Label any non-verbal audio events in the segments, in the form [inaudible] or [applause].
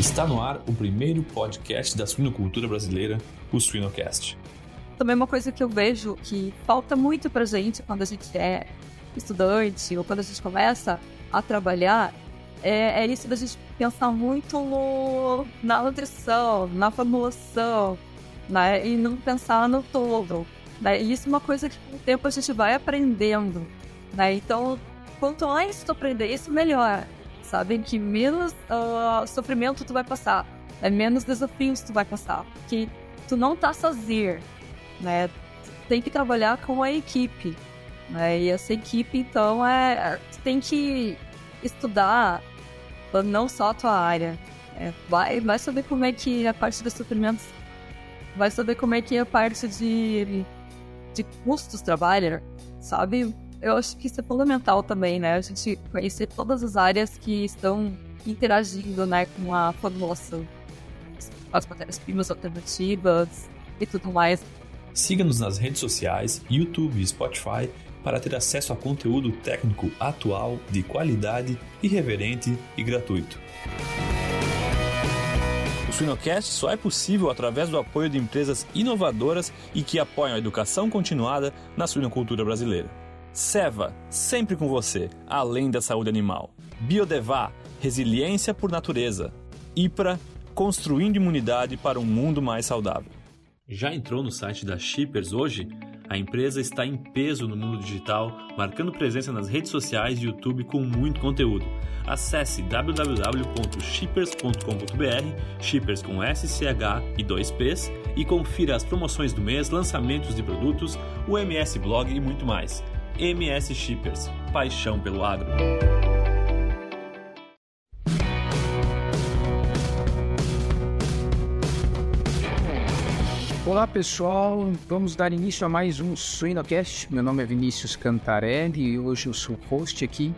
Está no ar o primeiro podcast da suinocultura brasileira, o Suinocast. Também uma coisa que eu vejo que falta muito pra gente quando a gente é estudante ou quando a gente começa a trabalhar é, é isso da gente pensar muito no, na nutrição, na formulação, né? E não pensar no todo. Né? E isso é uma coisa que com o tempo a gente vai aprendendo. Né? Então, quanto mais tu aprender isso, melhor. Sabe? Que menos uh, sofrimento tu vai passar. É menos desafios tu vai passar. Que tu não tá sozinho. Né? Tu tem que trabalhar com a equipe. Né? E essa equipe, então, é. Tu tem que estudar não só a tua área. É, vai, vai saber como é que a parte dos suprimentos. Vai saber como é que a parte de, de custos trabalha, sabe? Eu acho que isso é fundamental também, né? A gente conhecer todas as áreas que estão interagindo né, com a formulação. As matérias-primas alternativas e tudo mais. Siga-nos nas redes sociais, YouTube e Spotify para ter acesso a conteúdo técnico atual, de qualidade, irreverente e gratuito. O Suinocast só é possível através do apoio de empresas inovadoras e que apoiam a educação continuada na suinocultura brasileira. Seva, sempre com você, além da saúde animal. Biodevá, resiliência por natureza. IPRA, construindo imunidade para um mundo mais saudável. Já entrou no site da Shippers hoje? A empresa está em peso no mundo digital, marcando presença nas redes sociais e YouTube com muito conteúdo. Acesse www.shippers.com.br, shippers com SCH e 2Ps, e confira as promoções do mês, lançamentos de produtos, o MS Blog e muito mais. MS Shippers, paixão pelo agro. Olá pessoal, vamos dar início a mais um Suinocast. Meu nome é Vinícius Cantarelli e hoje eu sou host aqui.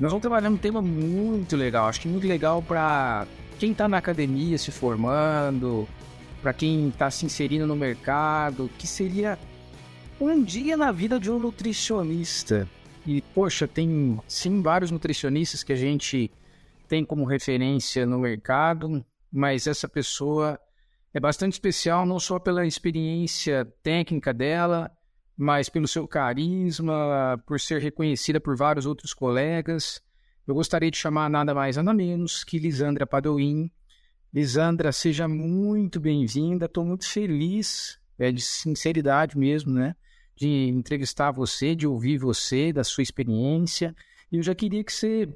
Nós vamos trabalhar um tema muito legal, acho que muito legal para quem está na academia se formando, para quem está se inserindo no mercado, que seria um dia na vida de um nutricionista. E poxa, tem sim vários nutricionistas que a gente tem como referência no mercado, mas essa pessoa é bastante especial não só pela experiência técnica dela, mas pelo seu carisma, por ser reconhecida por vários outros colegas. Eu gostaria de chamar nada mais nada menos que Lisandra Padoim. Lisandra, seja muito bem-vinda. Estou muito feliz, é de sinceridade mesmo, né? De entrevistar você, de ouvir você, da sua experiência. E eu já queria que você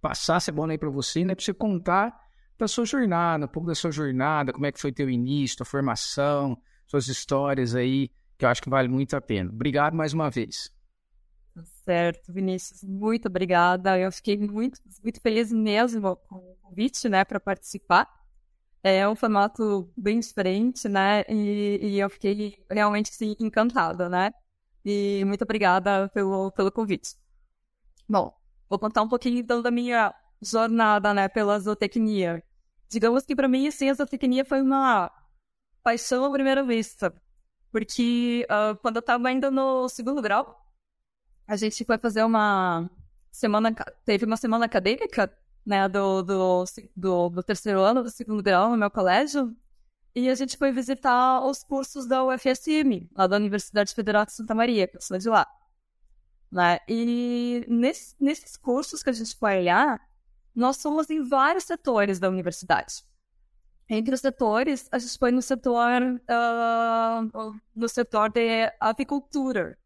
passasse a bola aí para você, né? Para você contar da sua jornada, um pouco da sua jornada, como é que foi teu início, tua formação, suas histórias aí, que eu acho que vale muito a pena. Obrigado mais uma vez. Tá certo, Vinícius, muito obrigada. Eu fiquei muito, muito feliz mesmo com o convite, né, para participar. É um formato bem diferente, né, e, e eu fiquei realmente, sim, encantada, né. E muito obrigada pelo, pelo convite. Bom, vou contar um pouquinho então da minha jornada, né, pela zootecnia digamos que para mim, assim, a zootecnia foi uma paixão à primeira vista. Porque uh, quando eu estava ainda no segundo grau, a gente foi fazer uma semana, teve uma semana acadêmica, né, do, do, do, do terceiro ano do segundo grau no meu colégio, e a gente foi visitar os cursos da UFSM, lá da Universidade Federal de Santa Maria, que eu sou de lá. Né? E nesse, nesses cursos que a gente foi olhar, nós somos em vários setores da universidade. Entre os setores, a gente foi no setor, uh, no setor de avicultura.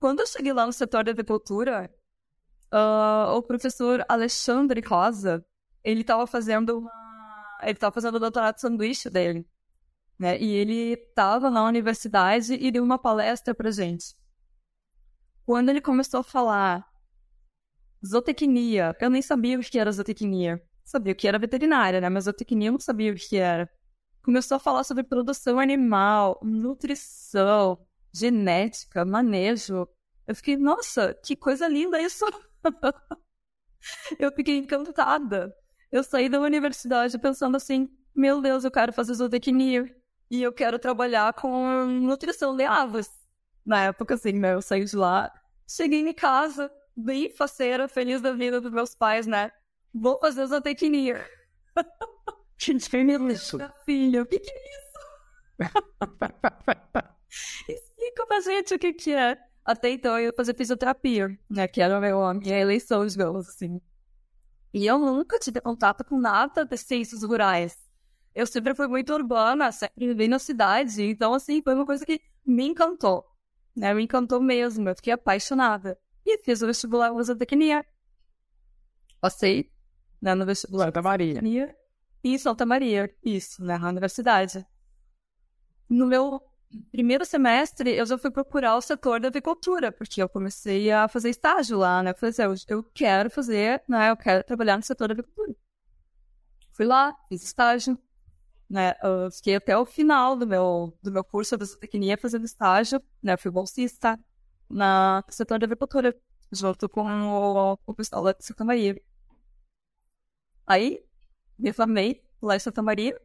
Quando eu cheguei lá no setor de avicultura, uh, o professor Alexandre Rosa, ele estava fazendo uma, ele estava fazendo o doutorado de sanduíche dele, né? E ele estava na universidade e deu uma palestra para gente. Quando ele começou a falar Zootecnia. Eu nem sabia o que era zootecnia. Sabia o que era veterinária, né? Mas zootecnia eu não sabia o que era. Começou a falar sobre produção animal, nutrição, genética, manejo. Eu fiquei, nossa, que coisa linda isso! [laughs] eu fiquei encantada. Eu saí da universidade pensando assim, meu Deus, eu quero fazer zootecnia. E eu quero trabalhar com nutrição de aves. Na época, assim, né? Eu saí de lá, cheguei em casa, bem faceira, feliz da vida dos meus pais, né? Vou fazer zootecnia. [laughs] Gente, que é isso? Filho, o que, que é isso? [laughs] Explica pra gente o que, que é. Até então eu ia fazer fisioterapia, né? Que era a minha eleição, digamos assim. E eu nunca tive contato com nada de ciências rurais. Eu sempre fui muito urbana, sempre vivi na cidade. Então, assim, foi uma coisa que me encantou. Né? Me encantou mesmo. Eu fiquei apaixonada. E fiz o vestibular em zootecnia. Passei né, no vestibular. Santa Maria. Em Santa Maria, isso, né, na universidade. No meu primeiro semestre, eu já fui procurar o setor da avicultura, porque eu comecei a fazer estágio lá, né? Eu falei assim, eu, quero fazer, né? Eu quero trabalhar no setor da avicultura. Fui lá, fiz estágio, né? Eu fiquei até o final do meu, do meu curso de zootecnia fazendo estágio, né? Eu fui bolsista na, setor da avicultura, junto com o, o pessoal lá de Santa Maria. Aí, me formei lá em Santa Maria,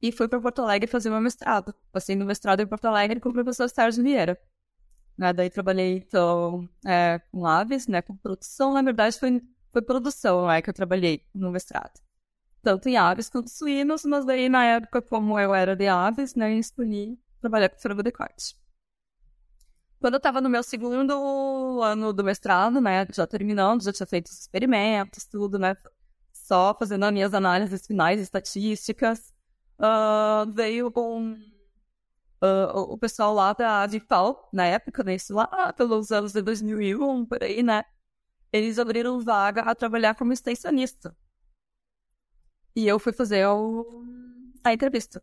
e fui para Porto Alegre fazer meu mestrado. Passei no mestrado em Porto Alegre com o professor Sérgio Vieira. Né, daí trabalhei, então, é, com aves, né, com produção. Na verdade, foi, foi produção né, que eu trabalhei no mestrado. Tanto em aves quanto suínos, mas daí, na época, como eu era de aves, né, eu escolhi trabalhar com frango de corte. Quando eu estava no meu segundo ano do mestrado, né, já terminando, já tinha feito os experimentos, tudo, né, só fazendo as minhas análises finais estatísticas, uh, veio com uh, o pessoal lá da Adipal, na época, né, isso lá pelos anos de 2001, por aí, né? Eles abriram vaga a trabalhar como extensionista. E eu fui fazer o... a entrevista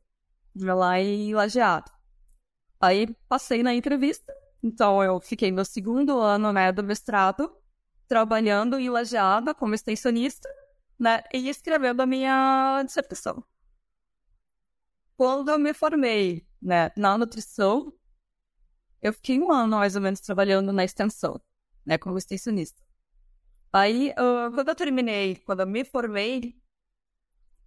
lá em Lajeado. Aí passei na entrevista, então eu fiquei no segundo ano né, do mestrado, trabalhando em Lajeado como extensionista, né, e escrevendo a minha dissertação. Quando eu me formei né, na nutrição, eu fiquei um ano mais ou menos trabalhando na extensão, né, como extensionista. Aí, uh, quando eu terminei, quando eu me formei,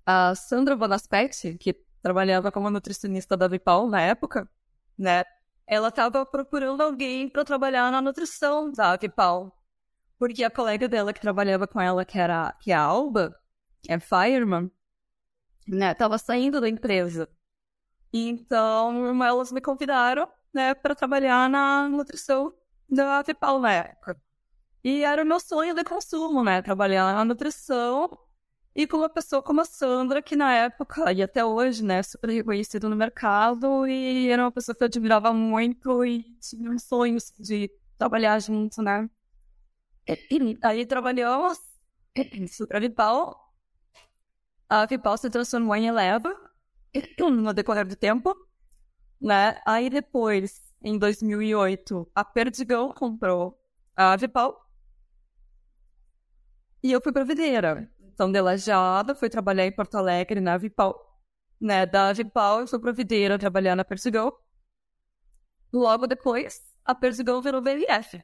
a Sandra Bonaspetti, que trabalhava como nutricionista da Vipal na época, né, ela estava procurando alguém para trabalhar na nutrição da Vipal. Porque a colega dela que trabalhava com ela, que era que é a Alba, é fireman, né, tava saindo da empresa. Então, elas me convidaram, né, para trabalhar na nutrição da Vipal na época. E era o meu sonho de consumo, né, trabalhar na nutrição e com uma pessoa como a Sandra, que na época e até hoje, né, super reconhecido no mercado e era uma pessoa que eu admirava muito e tinha um sonho assim, de trabalhar junto, né. E aí trabalhamos sobre a Vipal. A Vipal se transformou em Eleva, no decorrer do tempo, né? Aí depois, em 2008, a Perdigão comprou a Avipal e eu fui para Videira. Então, de Lajeada, fui trabalhar em Porto Alegre na Avipal. Né? Da Avipal, eu fui para Videira trabalhar na Perdigão. Logo depois, a Perdigão virou BRF.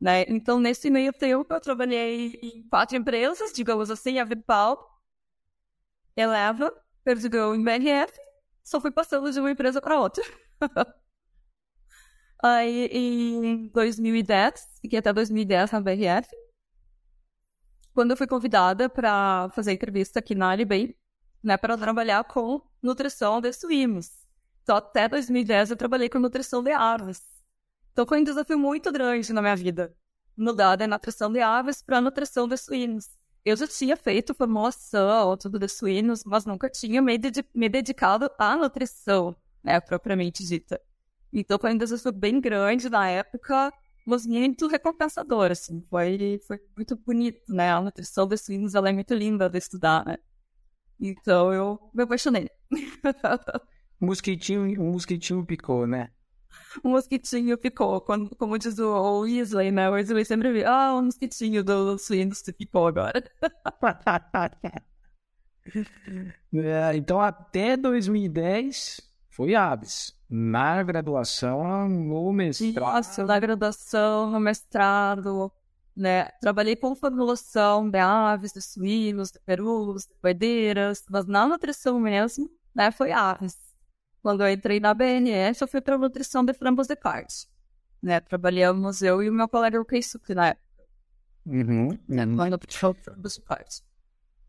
Né? Então, nesse meio tempo, eu trabalhei em quatro empresas, digamos assim, a Vipal, Eleva Perdigão em BRF, só fui passando de uma empresa para outra. [laughs] Aí, em 2010, fiquei até 2010 na BRF, quando eu fui convidada para fazer entrevista aqui na Alibay, né, para trabalhar com nutrição de suínos. Então, até 2010 eu trabalhei com nutrição de aves. Então, foi um desafio muito grande na minha vida. Mudar da nutrição de aves para nutrição de suínos eu já tinha feito formação, tudo de suínos, mas nunca tinha me, ded me dedicado à nutrição, né, propriamente dita. Então foi um desafio bem grande na época, mas muito recompensador, assim. Foi, foi muito bonito, né? A nutrição de suínos, ela é muito linda de estudar, né? Então eu me apaixonei. [laughs] mosquitinho, mosquitinho picou, né? [laughs] um mosquitinho picou, quando, como diz o Weasley, né? O Weasley sempre vê, ah, um mosquitinho do suíno se picou agora. [laughs] é, então, até 2010 foi aves. Na graduação, no mestrado. Nossa, na graduação, no mestrado, né? Trabalhei com formulação de aves, de suínos, de perus, de coedeiras, mas na nutrição mesmo, né? Foi aves. Quando eu entrei na BNS, eu fui para nutrição de frambos de carne. Né? Trabalhamos eu e o meu colega o Keisuke na época. Uhum. Nutrição de frambos de carne.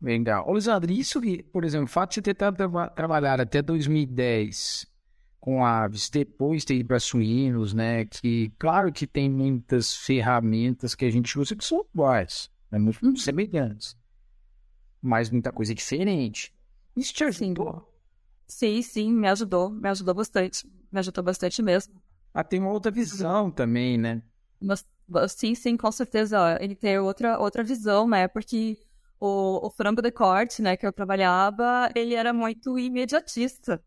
Legal. Ô, Lisandro, isso, por exemplo, o fato de você ter tra trabalhado até 2010 com aves, depois ter ido para suínos, né? Que, claro que tem muitas ferramentas que a gente usa que são iguais, né, muito uhum. semelhantes, mas muita coisa diferente. Isso te ajudou? Sim, sim, me ajudou, me ajudou bastante, me ajudou bastante mesmo. Ah, tem uma outra visão também, né? Mas, sim, sim, com certeza. Ele tem outra, outra visão, né? Porque o, o frango de corte, né, que eu trabalhava, ele era muito imediatista,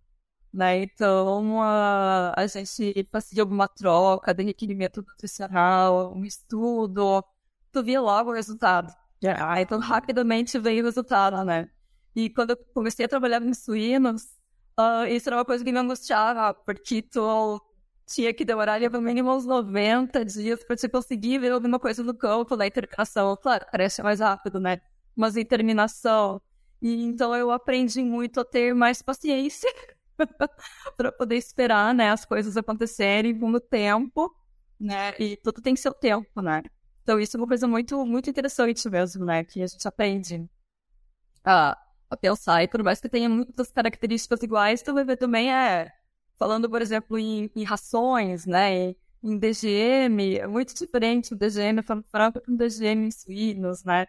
né? Então, a, a gente fazia alguma troca de requerimento nutricional, um estudo, tu via logo o resultado. Ah, então, rapidamente veio o resultado, né? E quando eu comecei a trabalhar em suínos, uh, isso era uma coisa que me angustiava, porque tu tinha que demorar pelo mínimo uns 90 dias para te conseguir ver alguma coisa no campo, na interpretação. Claro, parece mais rápido, né? Mas em terminação. E então eu aprendi muito a ter mais paciência [laughs] para poder esperar, né, as coisas acontecerem com o tempo, né? E tudo tem seu tempo, né? Então isso é uma coisa muito muito interessante mesmo, né, que a gente aprende a, a pensar. E por mais que tenha muitas características iguais, tu vai ver também é falando, por exemplo, em, em rações, né, em DGM, é muito diferente o DGM frango com o DGM em suínos, né?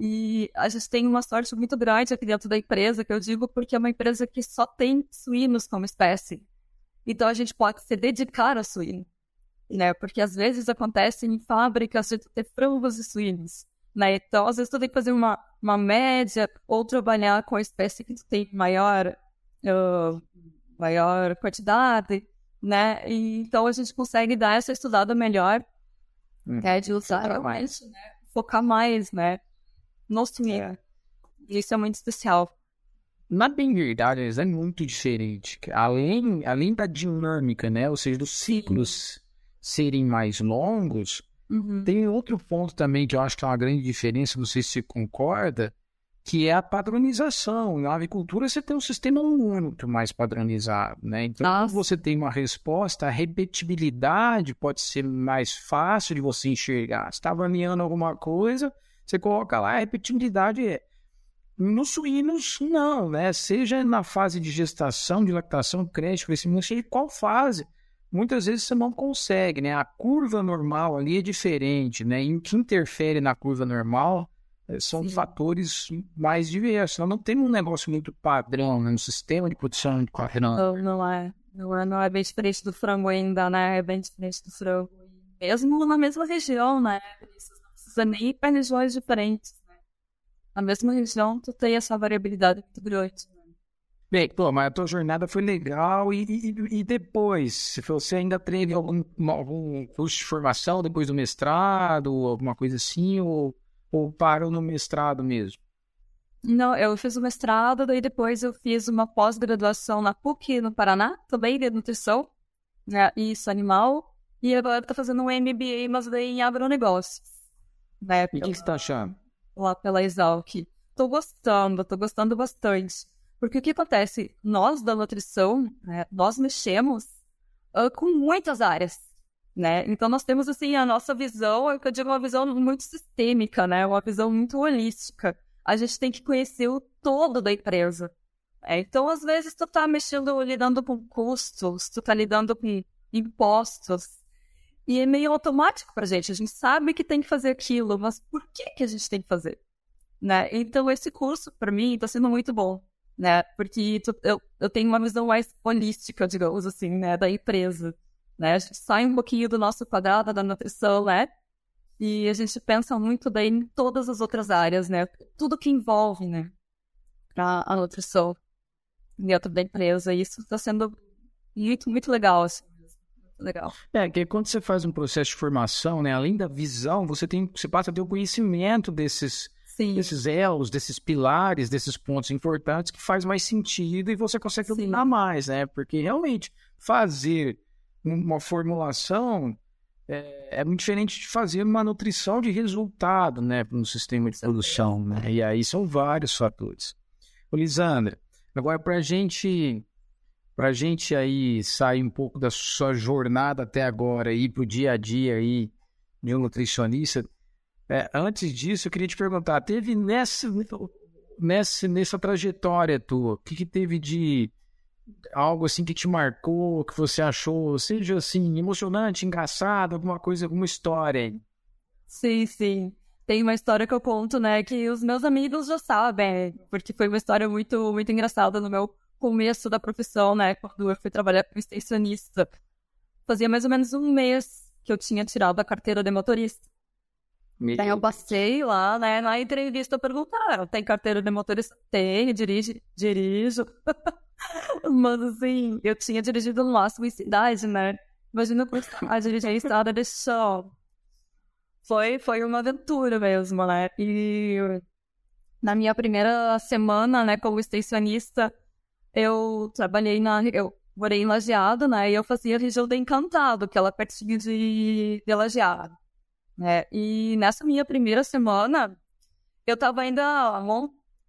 E a gente tem uma sorte muito grande aqui dentro da empresa, que eu digo porque é uma empresa que só tem suínos como espécie. Então a gente pode se dedicar a suíno, né? Porque às vezes acontece em fábricas de ter frangos e suínos, né? Então às vezes tu tem que fazer uma, uma média ou trabalhar com a espécie que tu tem maior uh, maior quantidade, né? E, então a gente consegue dar essa estudada melhor, hum. é, de usar mais, né? focar mais, né? No swing. Isso é muito especial. Na bem verdade, é muito diferente. Além, além da dinâmica, né? Ou seja, dos ciclos serem mais longos, uhum. tem outro ponto também que eu acho que é uma grande diferença, não sei se você concorda, que é a padronização. Na avicultura você tem um sistema muito mais padronizado, né? Então, quando você tem uma resposta, a repetibilidade pode ser mais fácil de você enxergar. Você está avaliando alguma coisa, você coloca lá, a repetibilidade é. Nos suínos, não, né? Seja na fase de gestação, de lactação, creche, crescimento, seja qual fase. Muitas vezes você não consegue, né? A curva normal ali é diferente, né? E o que interfere na curva normal é, são Sim. fatores mais diversos. Nós não temos um negócio muito padrão né, no sistema de produção de carne. Não, não é. Não é, não é bem diferente do frango ainda, né? É bem diferente do frango. Mesmo na mesma região, né? Não precisa nem ir para regiões diferentes. Né? Na mesma região, tu tem essa variabilidade muito grande. Né? Bem, pô, mas a tua jornada foi legal e, e, e depois? Se você ainda teve algum, algum curso de formação depois do mestrado, alguma coisa assim, ou ou param no mestrado mesmo? Não, eu fiz o mestrado, daí depois eu fiz uma pós-graduação na PUC, no Paraná, também de nutrição, né, isso, animal, e agora tô fazendo um MBA, mas daí em agronegócios. Né, e o que, você tá achando? Lá pela Exalc. Tô gostando, tô gostando bastante. Porque o que acontece? Nós da nutrição, né, nós mexemos uh, com muitas áreas né? Então nós temos assim a nossa visão, eu digo uma visão muito sistêmica, né? Uma visão muito holística. A gente tem que conhecer o todo da empresa. É, então às vezes tu tá mexendo, lidando com custos, tu tá lidando com impostos e é meio automático pra gente. A gente sabe que tem que fazer aquilo, mas por que que a gente tem que fazer? Né? Então esse curso para mim tá sendo muito bom, né? Porque tu, eu, eu tenho uma visão mais holística, digamos assim, né, da empresa né? A gente sai um pouquinho do nosso quadrado da nutrição, né? E a gente pensa muito daí em todas as outras áreas, né? Tudo que envolve, né? A, a nutrição dentro da empresa. E isso está sendo muito, muito legal, assim. Legal. É, que quando você faz um processo de formação, né? Além da visão, você tem, você passa a ter o conhecimento desses, Sim. desses elos, desses pilares, desses pontos importantes que faz mais sentido e você consegue dominar mais, né? Porque realmente fazer uma formulação é, é, muito diferente de fazer uma nutrição de resultado, né, no sistema de produção, né? E aí são vários fatores. Ô, Lisandra, agora para a gente, para gente aí sair um pouco da sua jornada até agora e para o dia a dia aí de um nutricionista, é, antes disso eu queria te perguntar, teve nessa nessa, nessa trajetória tua, o que, que teve de algo assim que te marcou, que você achou, seja assim, emocionante, engraçado, alguma coisa, alguma história? Sim, sim. Tem uma história que eu conto, né, que os meus amigos já sabem, porque foi uma história muito, muito engraçada no meu começo da profissão, né, quando eu fui trabalhar como extensionista. Fazia mais ou menos um mês que eu tinha tirado a carteira de motorista. Me... Daí eu passei lá, né, na entrevista perguntaram, tem carteira de motorista? Tem, dirige, dirijo. [laughs] Mas assim, eu tinha dirigido no máximo em cidade, né? Imagina a dirigir em estrada de chão. Foi, foi uma aventura mesmo, né? E na minha primeira semana, né, como extensionista, eu trabalhei na. Eu morei em Lajeado, né? E eu fazia a região do Encantado, que ela é pertinho de, de Lajeado. Né? E nessa minha primeira semana, eu estava ainda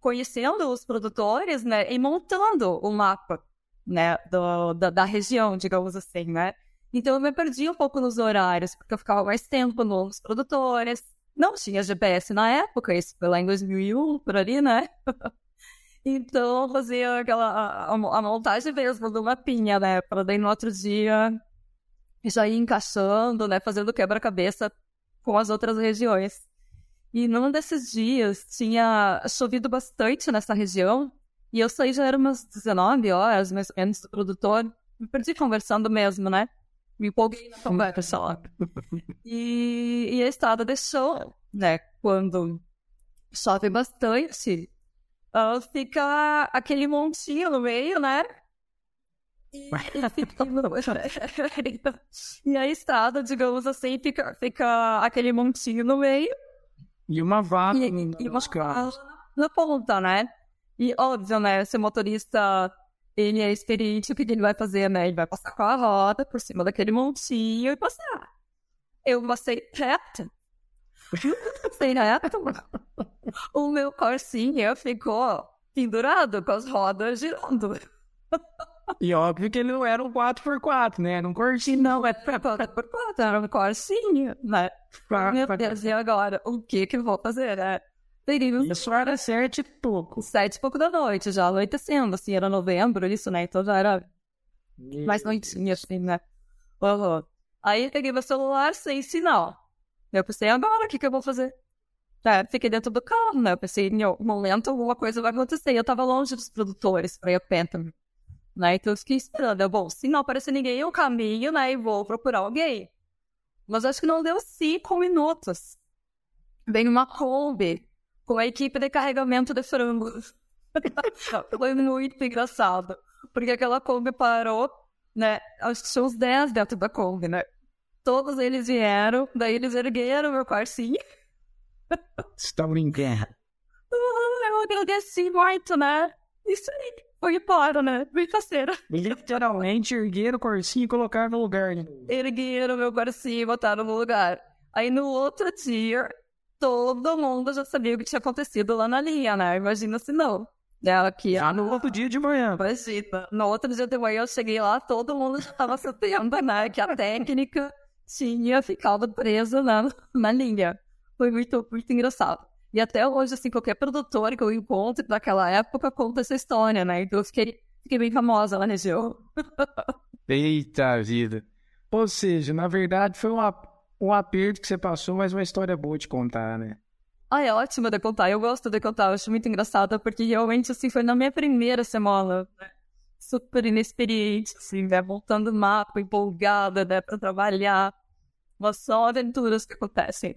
conhecendo os produtores, né, e montando o mapa, né, do, da, da, região, digamos assim, né. Então eu me perdi um pouco nos horários, porque eu ficava mais tempo nos produtores, não tinha GPS na época, isso foi lá em 2001, por ali, né. [laughs] então fazia aquela, a, a, montagem mesmo do mapinha, né, para daí no outro dia já ir encaixando, né, fazendo quebra-cabeça com as outras regiões. E num desses dias tinha chovido bastante nessa região. E eu saí já era umas 19 horas, mais ou menos, do produtor. Me perdi conversando mesmo, né? Me empolguei na conversa lá. E, e a estrada deixou, né? Quando chove bastante, uh, fica aquele montinho no meio, né? E, e [laughs] a estrada, digamos assim, fica, fica aquele montinho no meio. E uma vaca e, e uma carros. na ponta, né? E óbvio, né? Se o motorista ele é experiente, o que ele vai fazer, né? Ele vai passar com a roda por cima daquele montinho e passar. Eu passei reto. passei reto. o meu corsinho ficou pendurado com as rodas girando. E óbvio que ele não era um 4x4, né? Era um corsinho. Não, era 4x4, era um corsinho, né? Meu Deus, e agora? O que que eu vou fazer, né? Teria... Isso era sete e pouco. Sete e pouco da noite, já anoitecendo, assim, era novembro, isso, né? Então já era mais noitinha, assim, né? Uhum. Aí peguei meu celular sem sinal. Eu pensei, agora o que que eu vou fazer? É, fiquei dentro do carro, né? Eu pensei, em algum momento alguma coisa vai acontecer. Eu tava longe dos produtores pra ir a Phantom. Né? Então eu fiquei esperando. bom, se não aparecer ninguém, eu caminho, né? E vou procurar alguém. Mas acho que não deu cinco minutos. Vem uma Kombi com a equipe de carregamento de frangos. [laughs] Foi muito engraçado. Porque aquela Kombi parou, né? Acho que tinha uns 10 dentro da Kombi, né? Todos eles vieram, daí eles ergueram meu quartinho. Você tá brincando? Eu agradeci muito, né? Isso aí foi embora, né? Brincadeira. Literalmente ergueram o corsinho e colocaram no lugar. Né? Ergueram meu corsinho e botaram no lugar. Aí no outro dia, todo mundo já sabia o que tinha acontecido lá na linha, né? Imagina se não. Ela aqui, ah, no outro dia de manhã. Imagina. No outro dia de manhã eu cheguei lá, todo mundo já estava sabendo, né? Que a técnica tinha ficado presa na, na linha. Foi muito, muito engraçado. E até hoje, assim, qualquer produtor que eu encontro daquela época conta essa história, né? Então eu fiquei, fiquei bem famosa lá na região. [laughs] Eita vida. Ou seja, na verdade foi um, um aperto que você passou, mas uma história boa de contar, né? Ah, é ótimo de contar. Eu gosto de contar, eu acho muito engraçada, porque realmente, assim, foi na minha primeira semana, né? Super inexperiente, assim, né? Montando mapa, empolgada, né? Pra trabalhar. Mas são aventuras que acontecem.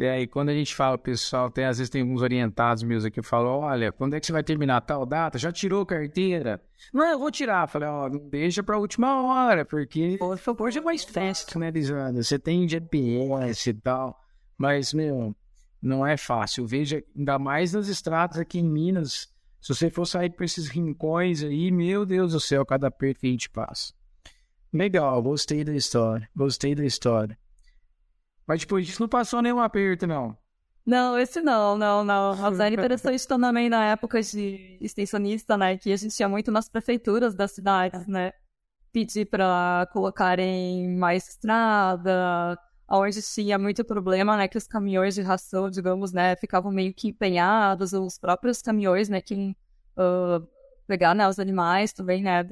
é, [laughs] e quando a gente fala, pessoal, tem, às vezes tem alguns orientados meus aqui que falam: olha, quando é que você vai terminar tal data? Já tirou carteira? Não, eu vou tirar. Falei, ó, não deixa pra última hora, porque por favor, já é mais fácil, né, Lisandra? Você tem GPS e tal. Mas, meu, não é fácil. Veja, ainda mais nas estradas aqui em Minas. Se você for sair por esses rincões aí, meu Deus do céu, cada perto que a gente passa. Legal, gostei da história. Gostei da história. Mas depois disso não passou nenhum aperto, não. Não, esse não, não, não. Mas era interessante também na época de extensionista, né? Que a gente tinha muito nas prefeituras das cidades, né? Pedir para colocarem mais estrada, onde tinha muito problema, né, que os caminhões de ração, digamos, né, ficavam meio que empenhados, os próprios caminhões, né, que uh, pegar, né, os animais também, né.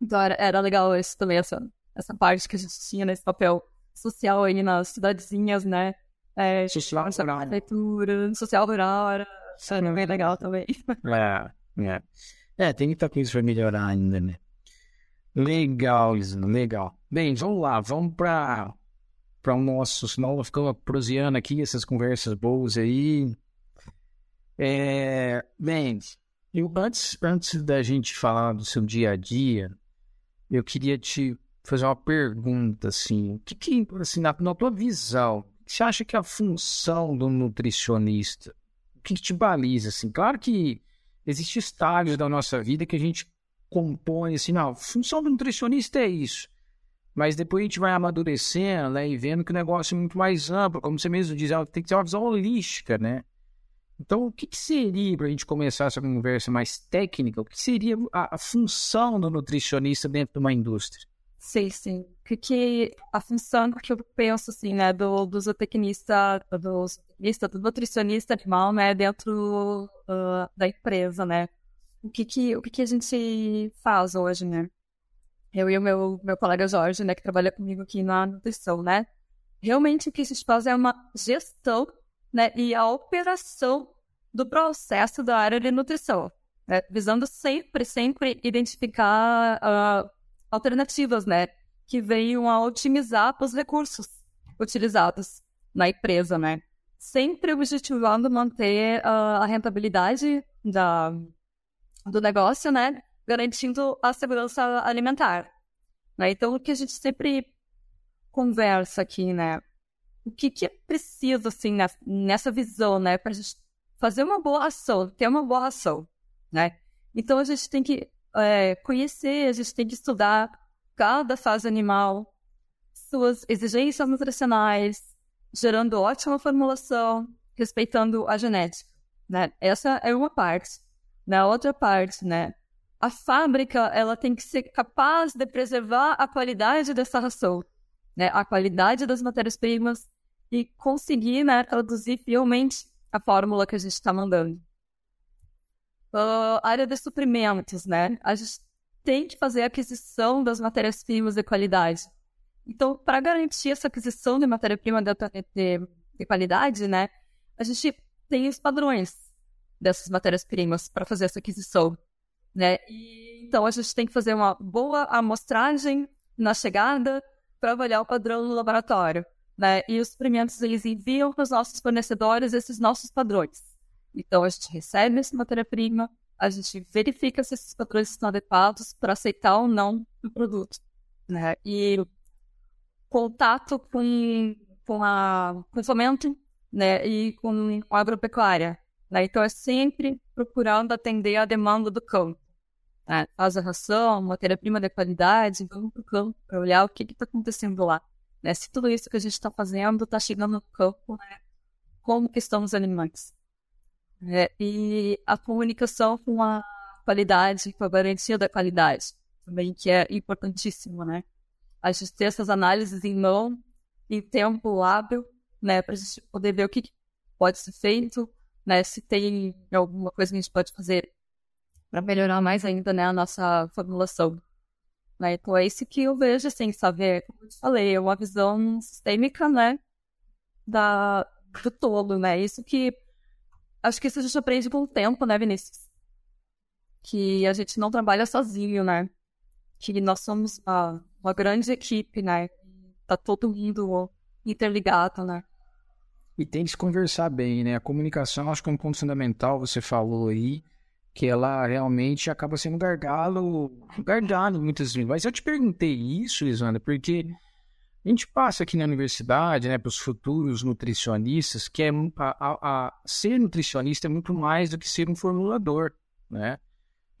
Então era, era legal isso também, essa, essa parte que a gente tinha nesse papel social aí nas cidadezinhas, né. É, social rural. Prefeitura, social rural, era, era bem legal também. É, é. É, tem muita coisa para melhorar ainda, né. Legal, Lisandro, legal. Bem, vamos lá, vamos para para o nosso, senão ficamos proseando aqui essas conversas boas aí. É, bem, eu, antes, antes da gente falar do seu dia a dia, eu queria te fazer uma pergunta, assim, que, que assim, na, na tua visão, você acha que a função do nutricionista, o que, que te baliza, assim? Claro que existem estágios da nossa vida que a gente compõe, assim, não, a função do nutricionista é isso. Mas depois a gente vai amadurecendo né, e vendo que o negócio é muito mais amplo, como você mesmo diz, tem que ter uma visão holística, né? Então, o que, que seria, para a gente começar essa conversa mais técnica, o que seria a, a, função do nutricionista dentro de uma indústria? Sim, sim. O que, que a função que eu penso, assim, né, do, do zootecnista, do do nutricionista animal, né, dentro uh, da empresa, né? O que que, o que que a gente faz hoje, né? eu e o meu, meu colega Jorge, né, que trabalha comigo aqui na nutrição, né? Realmente o que a gente faz é uma gestão, né, e a operação do processo da área de nutrição, né, visando sempre, sempre identificar uh, alternativas, né, que venham a otimizar os recursos utilizados na empresa, né? Sempre objetivando manter uh, a rentabilidade da, do negócio, né? garantindo a segurança alimentar. Né? Então, o que a gente sempre conversa aqui, né? O que, que é preciso, assim, nessa visão, né? Para a gente fazer uma boa ação, ter uma boa ação, né? Então, a gente tem que é, conhecer, a gente tem que estudar cada fase animal, suas exigências nutricionais, gerando ótima formulação, respeitando a genética, né? Essa é uma parte. Na outra parte, né? a fábrica ela tem que ser capaz de preservar a qualidade dessa ração, né? A qualidade das matérias-primas e conseguir, né, traduzir fielmente a fórmula que a gente está mandando. Uh, área de suprimentos, né? A gente tem que fazer a aquisição das matérias-primas de qualidade. Então, para garantir essa aquisição de matéria-prima de, de, de, qualidade, né, a gente tem os padrões dessas matérias-primas para fazer essa aquisição né? E, então a gente tem que fazer uma boa amostragem na chegada para avaliar o padrão no laboratório, né? E os suprimentos eles enviam para os nossos fornecedores esses nossos padrões. Então a gente recebe essa matéria-prima, a gente verifica se esses padrões estão adequados para aceitar ou não o produto, né? E contato com com a com o fomento, né? E com a agropecuária, né? Então é sempre procurando atender a demanda do campo né? faz a ração, matéria-prima de qualidade, vamos para o campo para olhar o que está acontecendo lá. Né? Se tudo isso que a gente está fazendo está chegando no campo, né? como que estão os animais. É, e a comunicação com a qualidade, com a garantia da qualidade, também que é importantíssimo, né? A gente ter essas análises em mão, em tempo hábil, né? Para a gente poder ver o que pode ser feito, né? Se tem alguma coisa que a gente pode fazer para melhorar mais ainda né, a nossa formulação. Né? Então é isso que eu vejo, assim, sabe? Como eu te falei, é uma visão sistêmica, né? Da, do todo, né? Isso que acho que isso a gente aprende com o tempo, né, Vinícius? Que a gente não trabalha sozinho, né? Que nós somos uma, uma grande equipe, né? Tá todo mundo interligado, né? E tem que se conversar bem, né? A comunicação acho que é um ponto fundamental, você falou aí que ela realmente acaba sendo gargalo, gargalo muitas vezes. Mas eu te perguntei isso, Lisandra, porque a gente passa aqui na universidade, né, para os futuros nutricionistas, que é a, a, ser nutricionista é muito mais do que ser um formulador, né?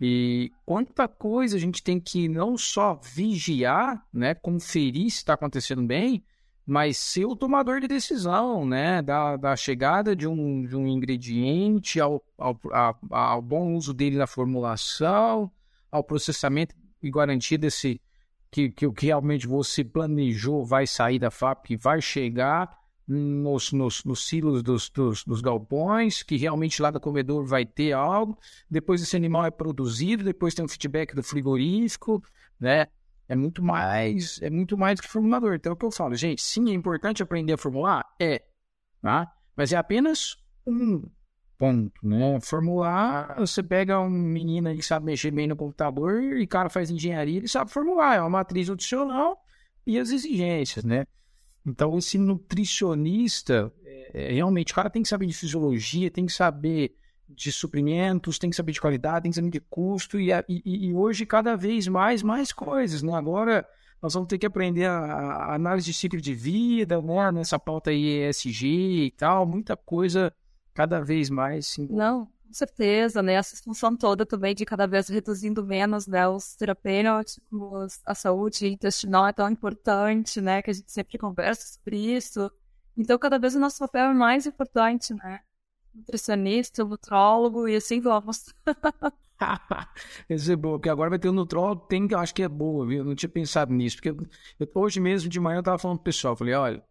E quanta coisa a gente tem que não só vigiar, né, conferir se está acontecendo bem, mas ser o tomador de decisão, né? Da, da chegada de um, de um ingrediente ao, ao, ao, ao bom uso dele na formulação, ao processamento e garantia desse que, que, que realmente você planejou vai sair da fábrica e vai chegar nos, nos, nos silos dos, dos, dos, galpões, que realmente lá do comedor vai ter algo, depois esse animal é produzido, depois tem um feedback do frigorífico, né? É muito mais, é muito mais que formulador. Então é o que eu falo, gente, sim, é importante aprender a formular? É, tá? Mas é apenas um ponto, né? Formular, você pega um menino que sabe mexer bem no computador e cara faz engenharia, ele sabe formular, é uma matriz nutricional e as exigências, né? Então, esse nutricionista, é, é, realmente, o cara tem que saber de fisiologia, tem que saber de suprimentos, tem que saber de qualidade, tem que saber de custo, e, e, e hoje, cada vez mais, mais coisas, né? Agora, nós vamos ter que aprender a, a análise de ciclo de vida, né? Nessa pauta aí ESG e tal, muita coisa cada vez mais. Sim. Não, com certeza, né? Essa função toda também de cada vez reduzindo menos, né? Os terapêuticos, a saúde intestinal é tão importante, né? Que a gente sempre conversa sobre isso. Então, cada vez o nosso papel é mais importante, né? Nutricionista, nutrólogo e assim vamos. [laughs] [laughs] Esse é bom, porque agora vai ter um nutrólogo, tem que eu acho que é boa, viu? Eu não tinha pensado nisso, porque eu, hoje mesmo de manhã eu tava falando pro pessoal, falei, olha,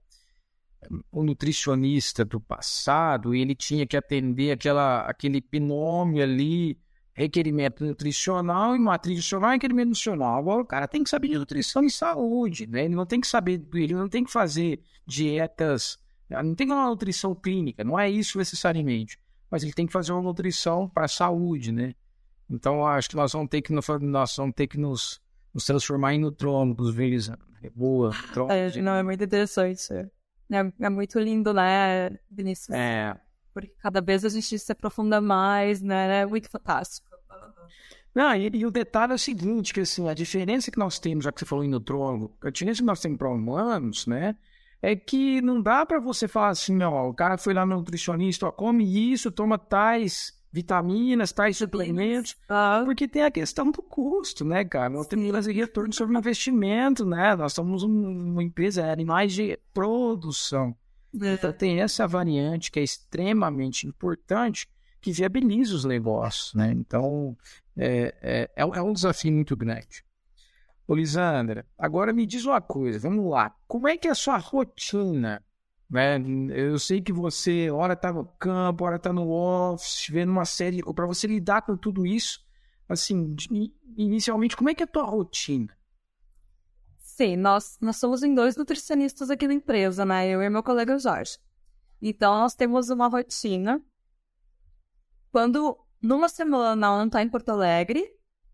o nutricionista do passado, ele tinha que atender aquela, aquele binômio ali, requerimento nutricional e e requerimento nutricional. Agora o cara tem que saber de nutrição e saúde, né? Ele não tem que saber, ele não tem que fazer dietas, não tem uma nutrição clínica, não é isso necessariamente, mas ele tem que fazer uma nutrição para a saúde, né? Então acho que nós vamos ter que nós vamos ter que nos, nos transformar em nutrólogos, vezes. É boa. É, não, é muito interessante. É, é muito lindo, né, Vinícius? É. Porque cada vez a gente se aprofunda mais, né? É muito fantástico. Não, e, e, o detalhe é o seguinte, que assim, a diferença que nós temos, já que você falou em nutrólogo, a diferença que nós temos para humanos, né, é que não dá para você falar assim, ó, o cara foi lá no nutricionista, ó, come isso, toma tais vitaminas, tais suplementos, ah. porque tem a questão do custo, né, cara? Nós temos que fazer retorno sobre o investimento, né? Nós somos uma empresa, animais de produção. É. Então tem essa variante que é extremamente importante, que viabiliza os negócios, né? Então, é, é, é, é um desafio muito grande. Ô, Lisandra, agora me diz uma coisa, vamos lá. Como é que é a sua rotina né? Eu sei que você, hora tá no campo, hora tá no office, vendo uma série, para você lidar com tudo isso, assim, inicialmente, como é que é a tua rotina? Sim, nós, nós somos em dois nutricionistas aqui na empresa, né? Eu e meu colega Jorge. Então, nós temos uma rotina. Quando numa semana não tá em Porto Alegre,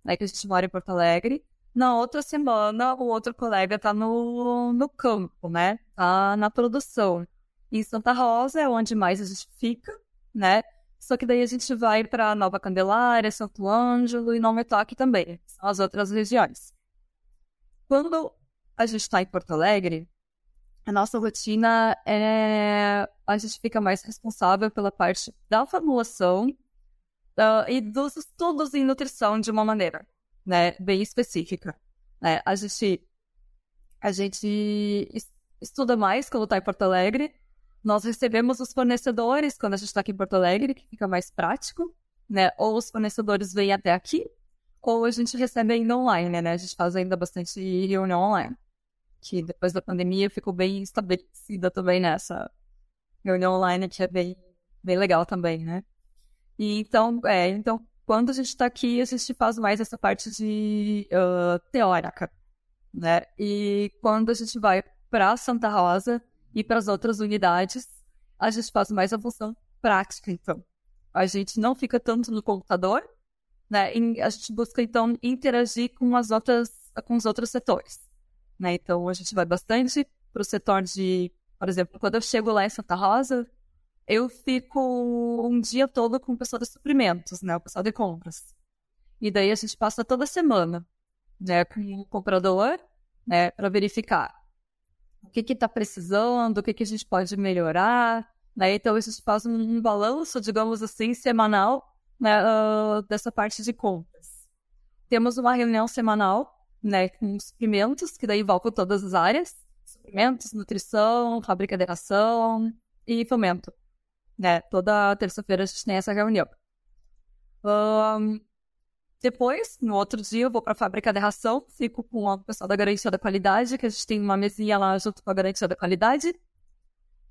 né, que a gente mora em Porto Alegre, na outra semana, o outro colega tá no, no campo, né? Tá na produção. Em Santa Rosa é onde mais a gente fica, né? Só que daí a gente vai para Nova Candelária, Santo Ângelo e Nova Toque também. São as outras regiões. Quando a gente está em Porto Alegre, a nossa rotina é. A gente fica mais responsável pela parte da formulação uh, e dos estudos em nutrição de uma maneira né, bem específica. Né? A gente, a gente estuda mais quando está em Porto Alegre. Nós recebemos os fornecedores quando a gente está aqui em Porto Alegre, que fica mais prático, né? Ou os fornecedores vêm até aqui, ou a gente recebe ainda online, né? A gente faz ainda bastante reunião online, que depois da pandemia ficou bem estabelecida também nessa reunião online, que é bem, bem legal também, né? E então, é, então quando a gente está aqui, a gente faz mais essa parte de uh, teórica, né? E quando a gente vai para Santa Rosa e para as outras unidades, a gente faz mais a função prática, então. A gente não fica tanto no computador, né? E a gente busca, então, interagir com, as outras, com os outros setores, né? Então, a gente vai bastante para o setor de, por exemplo, quando eu chego lá em Santa Rosa, eu fico um dia todo com o pessoal de suprimentos, né? O pessoal de compras. E daí a gente passa toda semana, né, com o comprador, né, para verificar o que que tá precisando, o que que a gente pode melhorar, né? Então a gente faz um, balanço, digamos assim, semanal, né, uh, dessa parte de compras. Temos uma reunião semanal, né, com os suprimentos, que daí envolve todas as áreas, suprimentos, nutrição, fábrica de ração e fomento né? Toda terça-feira a gente tem essa reunião. Um, Depois, no outro dia, eu vou para a fábrica de ração, fico com o pessoal da garantia da qualidade, que a gente tem uma mesinha lá junto com a garantia da qualidade,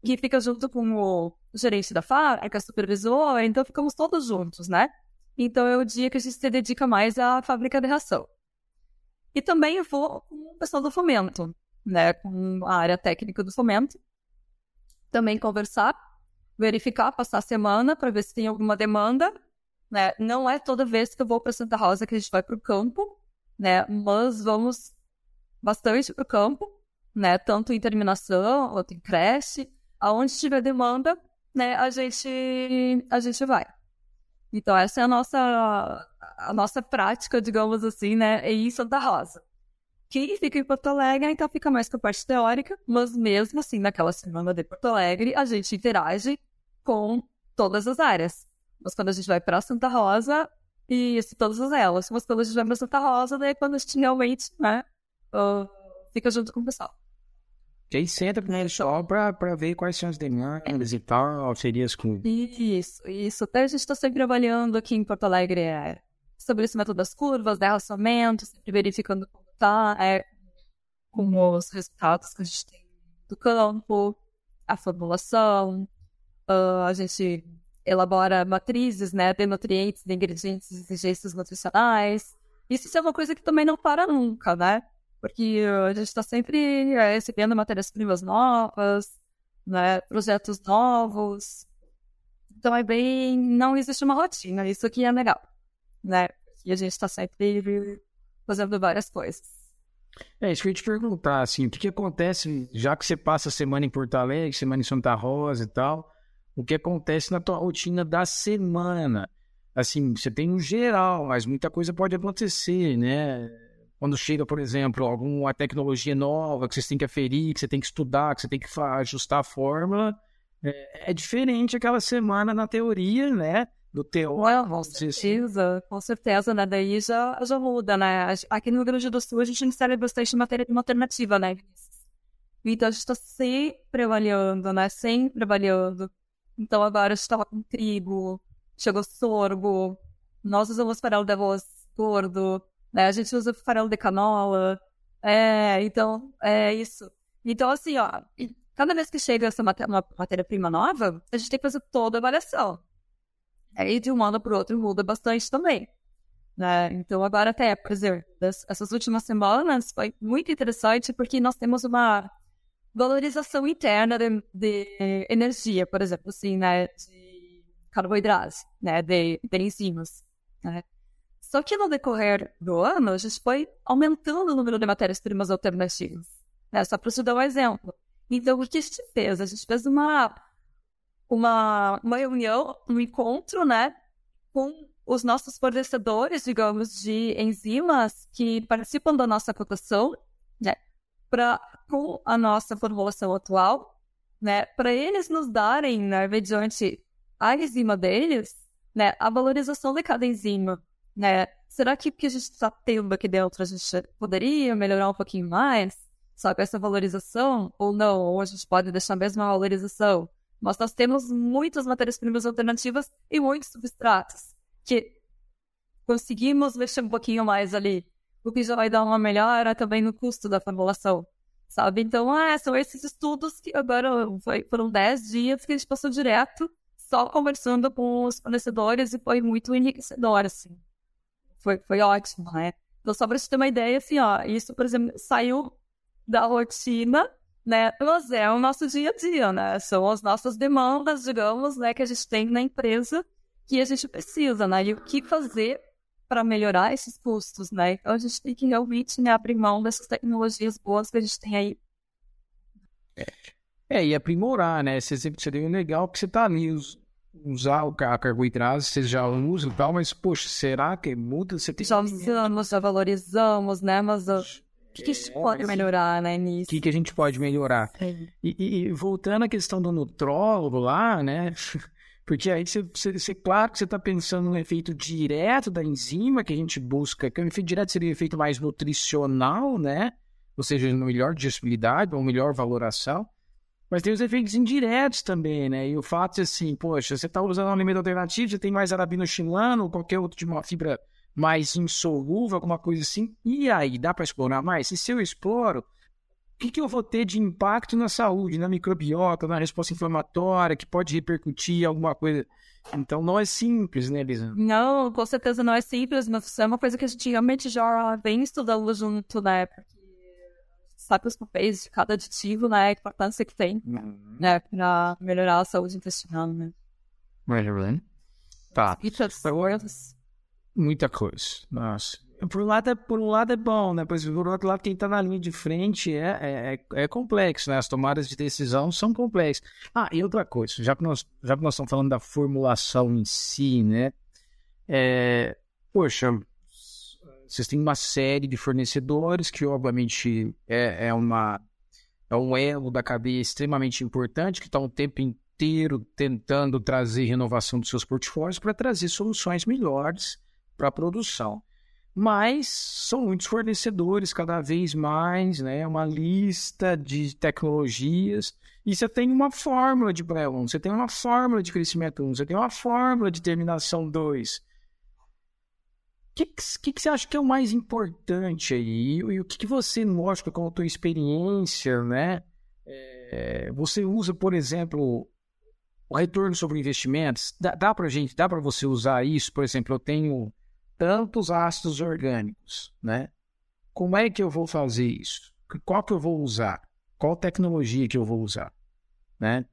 que fica junto com o gerente da fábrica, supervisor, então ficamos todos juntos, né? Então é o dia que a gente se dedica mais à fábrica de ração. E também eu vou com o pessoal do fomento, né? Com a área técnica do fomento. Também conversar, verificar, passar a semana para ver se tem alguma demanda. Né? Não é toda vez que eu vou para Santa Rosa que a gente vai para o campo, né? Mas vamos bastante para o campo, né? Tanto em terminação, quanto em creche, aonde tiver demanda, né? A gente a gente vai. Então essa é a nossa a nossa prática, digamos assim, né? Em Santa Rosa. Quem fica em Porto Alegre, então fica mais com a parte teórica, mas mesmo assim, naquela semana de Porto Alegre, a gente interage com todas as áreas. Mas quando a gente vai para Santa Rosa, e isso, todas elas. Mas quando a gente vai para Santa Rosa, daí é quando a gente realmente, né, uh, fica junto com o pessoal. E aí senta primeiro só para ver quais são as demandas e tal, serias com... Isso, isso. Até a gente está sempre avaliando aqui em Porto Alegre é, estabelecimento das curvas, derraçamento, sempre verificando como está, é, com os resultados que a gente tem do campo, a formulação, uh, a gente elabora matrizes, né, de nutrientes, de ingredientes, exigências nutricionais. Isso é uma coisa que também não para nunca, né? porque a gente está sempre é, recebendo matérias-primas novas, né, projetos novos. Então é bem. Não existe uma rotina, isso aqui é legal, né? E a gente está sempre fazendo várias coisas. É, isso que eu ia te perguntar, assim, o que, que acontece, já que você passa a semana em Porto Alegre, semana em Santa Rosa e tal, o que acontece na tua rotina da semana? Assim, você tem um geral, mas muita coisa pode acontecer, né? quando chega, por exemplo, alguma tecnologia nova que vocês têm que aferir, que você tem que estudar, que você tem que ajustar a fórmula, é, é diferente aquela semana na teoria, né? Do teórico. Com assim. certeza, com certeza, né? Daí já, já muda, né? Aqui no Rio Grande do Sul a gente insere bastante matéria de uma alternativa, né? Então a gente está sempre avaliando, né? Sempre avaliando. Então agora estava com trigo, chegou sorgo, nós usamos farelo de arroz gordo, né? A gente usa farelo de canola. É, então, é isso. Então, assim, ó, cada vez que chega essa matéria-prima nova, a gente tem que fazer toda a avaliação. Aí, de um ano para o outro, muda bastante também. Né? Então, agora até, por exemplo, essas últimas semanas foi muito interessante porque nós temos uma valorização interna de, de energia, por exemplo, assim, né, de carboidratos, né, de, de enzimas, né? Só que no decorrer do ano, a gente foi aumentando o número de matérias-primas alternativas. Né? Só para te dar um exemplo. Então, o que a gente fez? A gente fez uma, uma, uma reunião, um encontro, né, com os nossos fornecedores, digamos, de enzimas que participam da nossa cotação, né, pra, com a nossa formulação atual, né, para eles nos darem, né, mediante a enzima deles, né, a valorização de cada enzima né? Será que o que a gente está tendo aqui dentro a gente poderia melhorar um pouquinho mais? Sabe, essa valorização? Ou não? Ou a gente pode deixar a mesma valorização? Mas nós temos muitas matérias-primas alternativas e muitos substratos que conseguimos mexer um pouquinho mais ali, o que já vai dar uma melhora também no custo da formulação, sabe? Então, ah, são esses estudos que agora foi, foram 10 dias que a gente passou direto só conversando com os fornecedores e foi muito enriquecedor, assim foi, foi ótimo, né? Então, só para você ter uma ideia, assim, ó, isso, por exemplo, saiu da rotina, né? Mas é o nosso dia a dia, né? São as nossas demandas, digamos, né, que a gente tem na empresa que a gente precisa, né? E o que fazer para melhorar esses custos, né? Então a gente tem que realmente né, abrir mão dessas tecnologias boas que a gente tem aí. É, é e aprimorar, né? Esse exemplo seria legal, porque você tá ali, os, usar o carboidrato, você já usa e tal, mas, poxa, será que muda? Você tem já usamos, já valorizamos, né? Mas o que, que a gente é, pode melhorar, né, nisso? O que, que a gente pode melhorar? E, e, voltando à questão do nutrólogo lá, né? Porque aí você, você, claro que você está pensando no efeito direto da enzima que a gente busca, que o efeito direto seria o efeito mais nutricional, né? Ou seja, melhor digestibilidade ou melhor valoração. Mas tem os efeitos indiretos também, né? E o fato de assim, poxa, você está usando um alimento alternativo, você tem mais arabino chilano ou qualquer outro de uma fibra mais insolúvel, alguma coisa assim. E aí, dá para explorar mais? E se eu exploro, o que, que eu vou ter de impacto na saúde, na microbiota, na resposta inflamatória, que pode repercutir alguma coisa. Então não é simples, né, Elisa? Não, com certeza não é simples, mas é uma coisa que a gente realmente já vem estudando junto, né? Porque sabe os papéis de cada aditivo, né? A importância que tem, uhum. né? Pra melhorar a saúde intestinal, né? Right, Tá. Muita coisa. Nossa por um lado é, por um lado é bom, né? Pois por outro lado, quem está na linha de frente é, é, é, é, complexo, né? As tomadas de decisão são complexas. Ah, e outra coisa, já que nós, já que nós estamos falando da formulação em si, né? É, poxa, vocês têm uma série de fornecedores que, obviamente, é, é, uma, é um elo da cadeia extremamente importante, que está o tempo inteiro tentando trazer renovação dos seus portfólios para trazer soluções melhores para a produção mas são muitos fornecedores cada vez mais, né? Uma lista de tecnologias. E você tem uma fórmula de pré 1, você tem uma fórmula de crescimento 1, você tem uma fórmula de terminação 2. O que, que, que, você acha que é o mais importante aí? E, o que, que você, lógico, com a tua experiência, né? É, você usa, por exemplo, o retorno sobre investimentos? Dá, dá para gente, dá para você usar isso? Por exemplo, eu tenho tantos ácidos orgânicos, né? Como é que eu vou fazer isso? Qual que eu vou usar? Qual tecnologia que eu vou usar, né?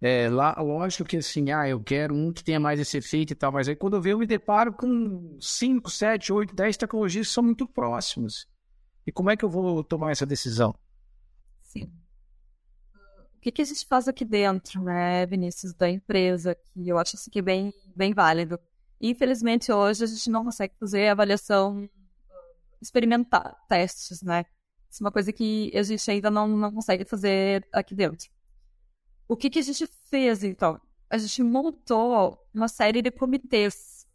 É, lá, lógico que assim, ah, eu quero um que tenha mais esse efeito e tal, mas aí quando eu vejo, eu me deparo com 5, 7, 8, 10 tecnologias que são muito próximas. E como é que eu vou tomar essa decisão? Sim. O que, que a gente faz aqui dentro, né, Vinícius, da empresa, que eu acho isso aqui bem, bem válido. Infelizmente, hoje a gente não consegue fazer avaliação experimentar, testes, né? Isso é uma coisa que a gente ainda não, não consegue fazer aqui dentro. O que, que a gente fez, então? A gente montou uma série de comitês.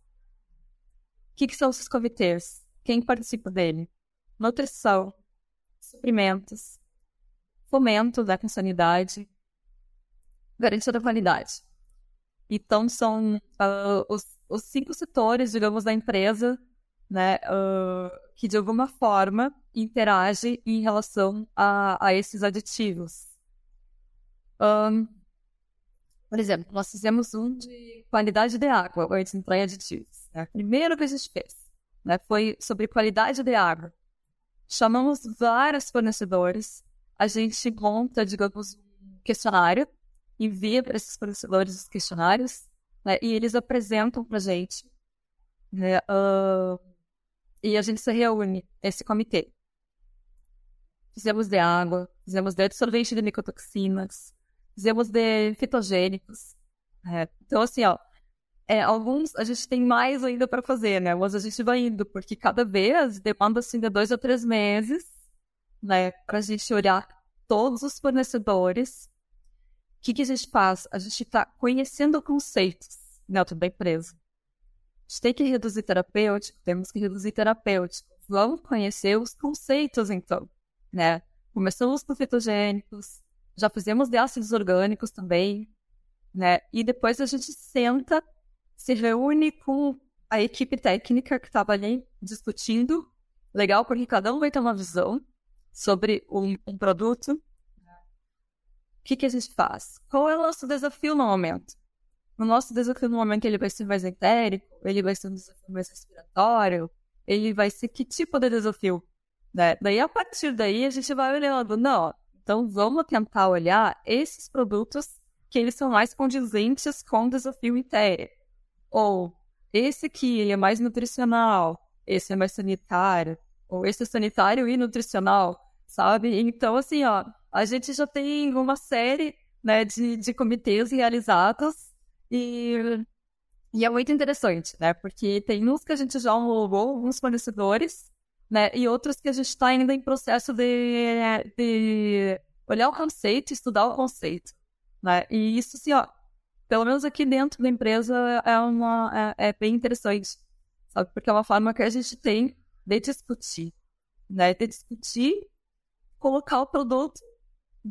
O que, que são esses comitês? Quem participa dele? Nutrição, suprimentos, fomento da sanidade, garantia da qualidade. Então, são uh, os os cinco setores, digamos, da empresa, né, uh, que de alguma forma interage em relação a, a esses aditivos. Um, por exemplo, nós fizemos um de qualidade de água, antes de entrar em aditivos. Né? Primeiro que a gente fez né, foi sobre qualidade de água. Chamamos vários fornecedores, a gente monta, digamos, um questionário, envia para esses fornecedores os questionários, né? E eles apresentam para gente, né? Uh, e a gente se reúne esse comitê. Fizemos de água, fizemos de absorvente de micotoxinas, fizemos de fitogênicos. Né? Então, assim, ó, é, alguns a gente tem mais ainda para fazer, né? Mas a gente vai indo, porque cada vez demanda assim de dois a três meses, né? Para a gente olhar todos os fornecedores que, que a gente faz? A gente está conhecendo conceitos dentro da empresa. A gente tem que reduzir terapêutico, temos que reduzir terapêutico. Vamos conhecer os conceitos, então, né? Começamos com fitogênicos, já fizemos de ácidos orgânicos também, né? E depois a gente senta, se reúne com a equipe técnica que estava ali discutindo. Legal, porque cada um vai ter uma visão sobre um, um produto, que, que a gente faz? Qual é o nosso desafio no momento? O nosso desafio no momento ele vai ser mais entérico, ele vai ser um desafio mais respiratório, ele vai ser que tipo de desafio? Né? Daí, a partir daí, a gente vai olhando, não, então vamos tentar olhar esses produtos que eles são mais condizentes com o desafio entérico. Ou esse aqui ele é mais nutricional, esse é mais sanitário, ou esse é sanitário e nutricional, sabe? Então, assim, ó, a gente já tem uma série né, de, de comitês realizados e, e é muito interessante, né? Porque tem uns que a gente já homologou, alguns fornecedores, né? E outros que a gente está ainda em processo de, de olhar o conceito, estudar o conceito, né? E isso, assim, ó, pelo menos aqui dentro da empresa é, uma, é, é bem interessante, sabe? Porque é uma forma que a gente tem de discutir, né? De discutir, colocar o produto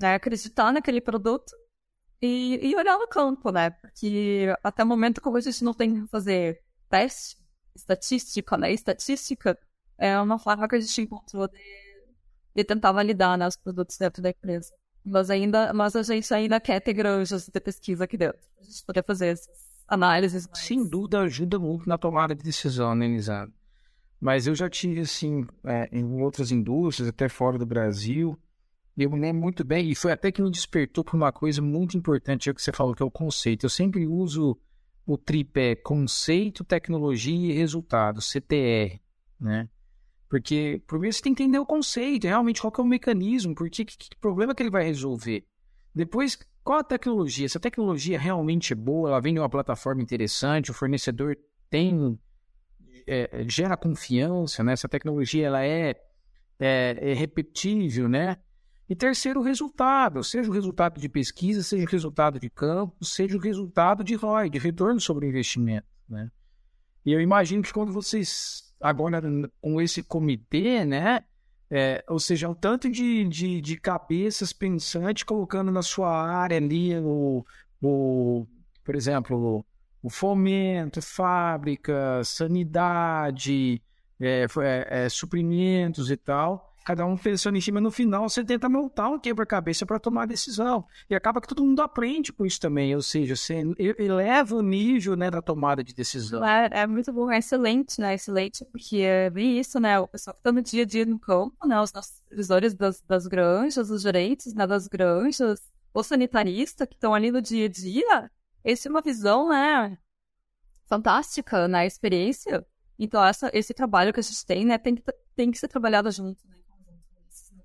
né, acreditar naquele produto e, e olhar no campo, né? Porque até o momento, como a gente não tem que fazer teste, estatística, né? Estatística é uma forma que a gente encontrou de, de tentar validar né, os produtos dentro da empresa. Mas ainda, mas a gente ainda quer ter granjas de pesquisa aqui dentro. A gente poder fazer essas análises. Mais... Sem dúvida ajuda muito na tomada de decisão, né, Nizado? Mas eu já tive, assim, é, em outras indústrias, até fora do Brasil, eu me lembro muito bem, e foi até que me despertou para uma coisa muito importante, é o que você falou, que é o conceito. Eu sempre uso o tripé conceito, tecnologia e resultado, CTR, né? Porque primeiro você tem que entender o conceito, realmente qual é o mecanismo, porque que, que problema que ele vai resolver. Depois, qual a tecnologia? Se a tecnologia realmente é boa, ela vem de uma plataforma interessante, o fornecedor tem é, gera confiança, né? Essa tecnologia ela é, é, é repetível, né? E terceiro, o resultado, seja o resultado de pesquisa, seja o resultado de campo, seja o resultado de ROI, de retorno sobre o investimento, né? E eu imagino que quando vocês, agora com esse comitê, né? É, ou seja, um tanto de, de, de cabeças pensantes colocando na sua área ali o, o por exemplo, o fomento, fábrica, sanidade, é, é, é, suprimentos e tal, cada um pensando em cima, no final você tenta montar um quebra-cabeça para tomar a decisão. E acaba que todo mundo aprende com isso também, ou seja, você eleva o nível né, da tomada de decisão. É, é muito bom, é excelente, né? Excelente, porque é bem isso, né? O pessoal que está no dia a dia no campo, né? Os nossos supervisores das, das granjas, os gerentes né, das granjas, os sanitaristas que estão ali no dia a dia, esse é uma visão, né, fantástica na experiência. Então, essa, esse trabalho que a gente tem, né, tem que, tem que ser trabalhado junto, né?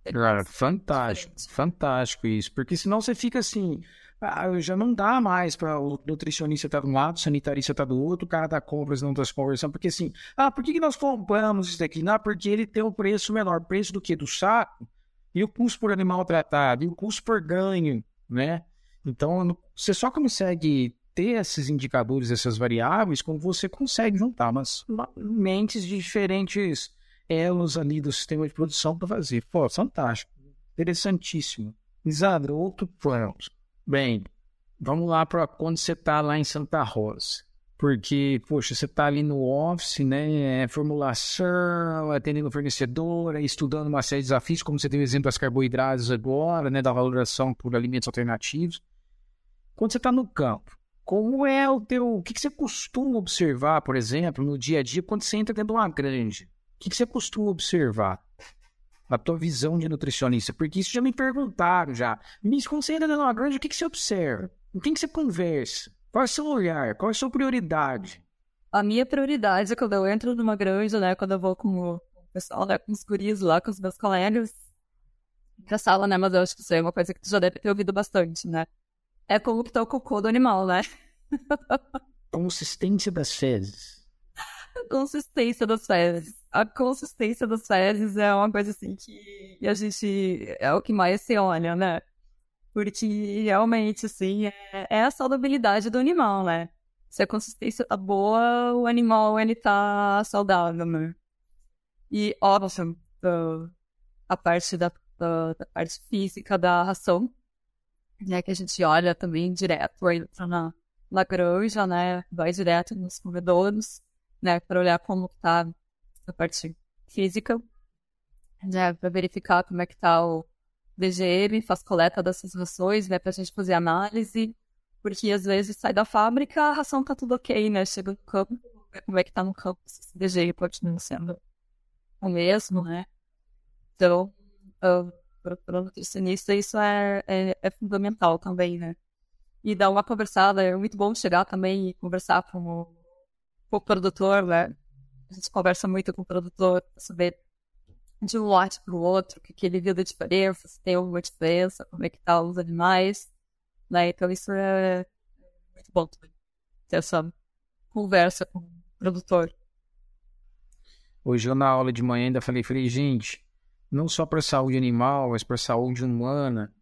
Cara, fantástico, fantástico isso, porque senão você fica assim, ah, já não dá mais para o nutricionista estar tá de um lado, o sanitarista estar tá do outro, o cara da compras não está conversando, porque assim, ah, por que, que nós compramos isso daqui? Não, porque ele tem um preço menor, preço do que? Do saco, e o custo por animal tratado, e o custo por ganho, né? Então, você só consegue ter esses indicadores, essas variáveis, quando você consegue juntar umas mentes de diferentes elos ali do sistema de produção para fazer. Pô, fantástico. Interessantíssimo. Isadro, outro plano. Bem, vamos lá para quando você está lá em Santa Rosa. Porque, poxa, você está ali no office, né? É formulação, atendendo o fornecedor, estudando uma série de desafios, como você tem o exemplo das carboidratos agora, né? Da valoração por alimentos alternativos. Quando você está no campo, como é o teu. O que, que você costuma observar, por exemplo, no dia a dia, quando você entra dentro de uma granja? O que, que você costuma observar? Na tua visão de nutricionista? Porque isso já me perguntaram já. Miss, quando você entra dentro de uma granja, o que, que você observa? Com quem que você conversa? Qual é o seu olhar? Qual é a sua prioridade? A minha prioridade é quando eu entro numa granja, né? Quando eu vou com o pessoal, né, com os guris lá, com os meus colegas, pra sala, né? Mas eu acho que isso é uma coisa que tu já deve ter ouvido bastante, né? É como que tá o cocô do animal, né? Consistência das fezes. [laughs] Consistência das fezes. A consistência das fezes é uma coisa assim que a gente é o que mais se olha, né? Porque realmente, assim, é, é a saudabilidade do animal, né? Se a consistência tá boa, o animal ele tá saudável, né? E óbvio, a parte da, da parte física da ração né, que a gente olha também direto na, na granja, né, vai direto nos comedouros, né, para olhar como está a parte física, né, para verificar como é que está o DGM, faz coleta dessas rações, né, para a gente fazer análise, porque às vezes sai da fábrica, a ração tá tudo ok, né, chega no campo, como é que tá no campo, se esse DGM continua sendo o mesmo, né, então, uh, para nutricionista, isso é, é, é, fundamental também, né? E dar uma conversada, é muito bom chegar também e conversar com o, com o produtor, né? A gente conversa muito com o produtor para saber de um lote para o outro, o que, que ele viu da diferença, se tem alguma diferença, como é que tá os animais, né? Então isso é muito bom também, ter essa conversa com o produtor. Hoje eu na aula de manhã ainda falei, falei, gente, não só para a saúde animal, mas para a saúde humana.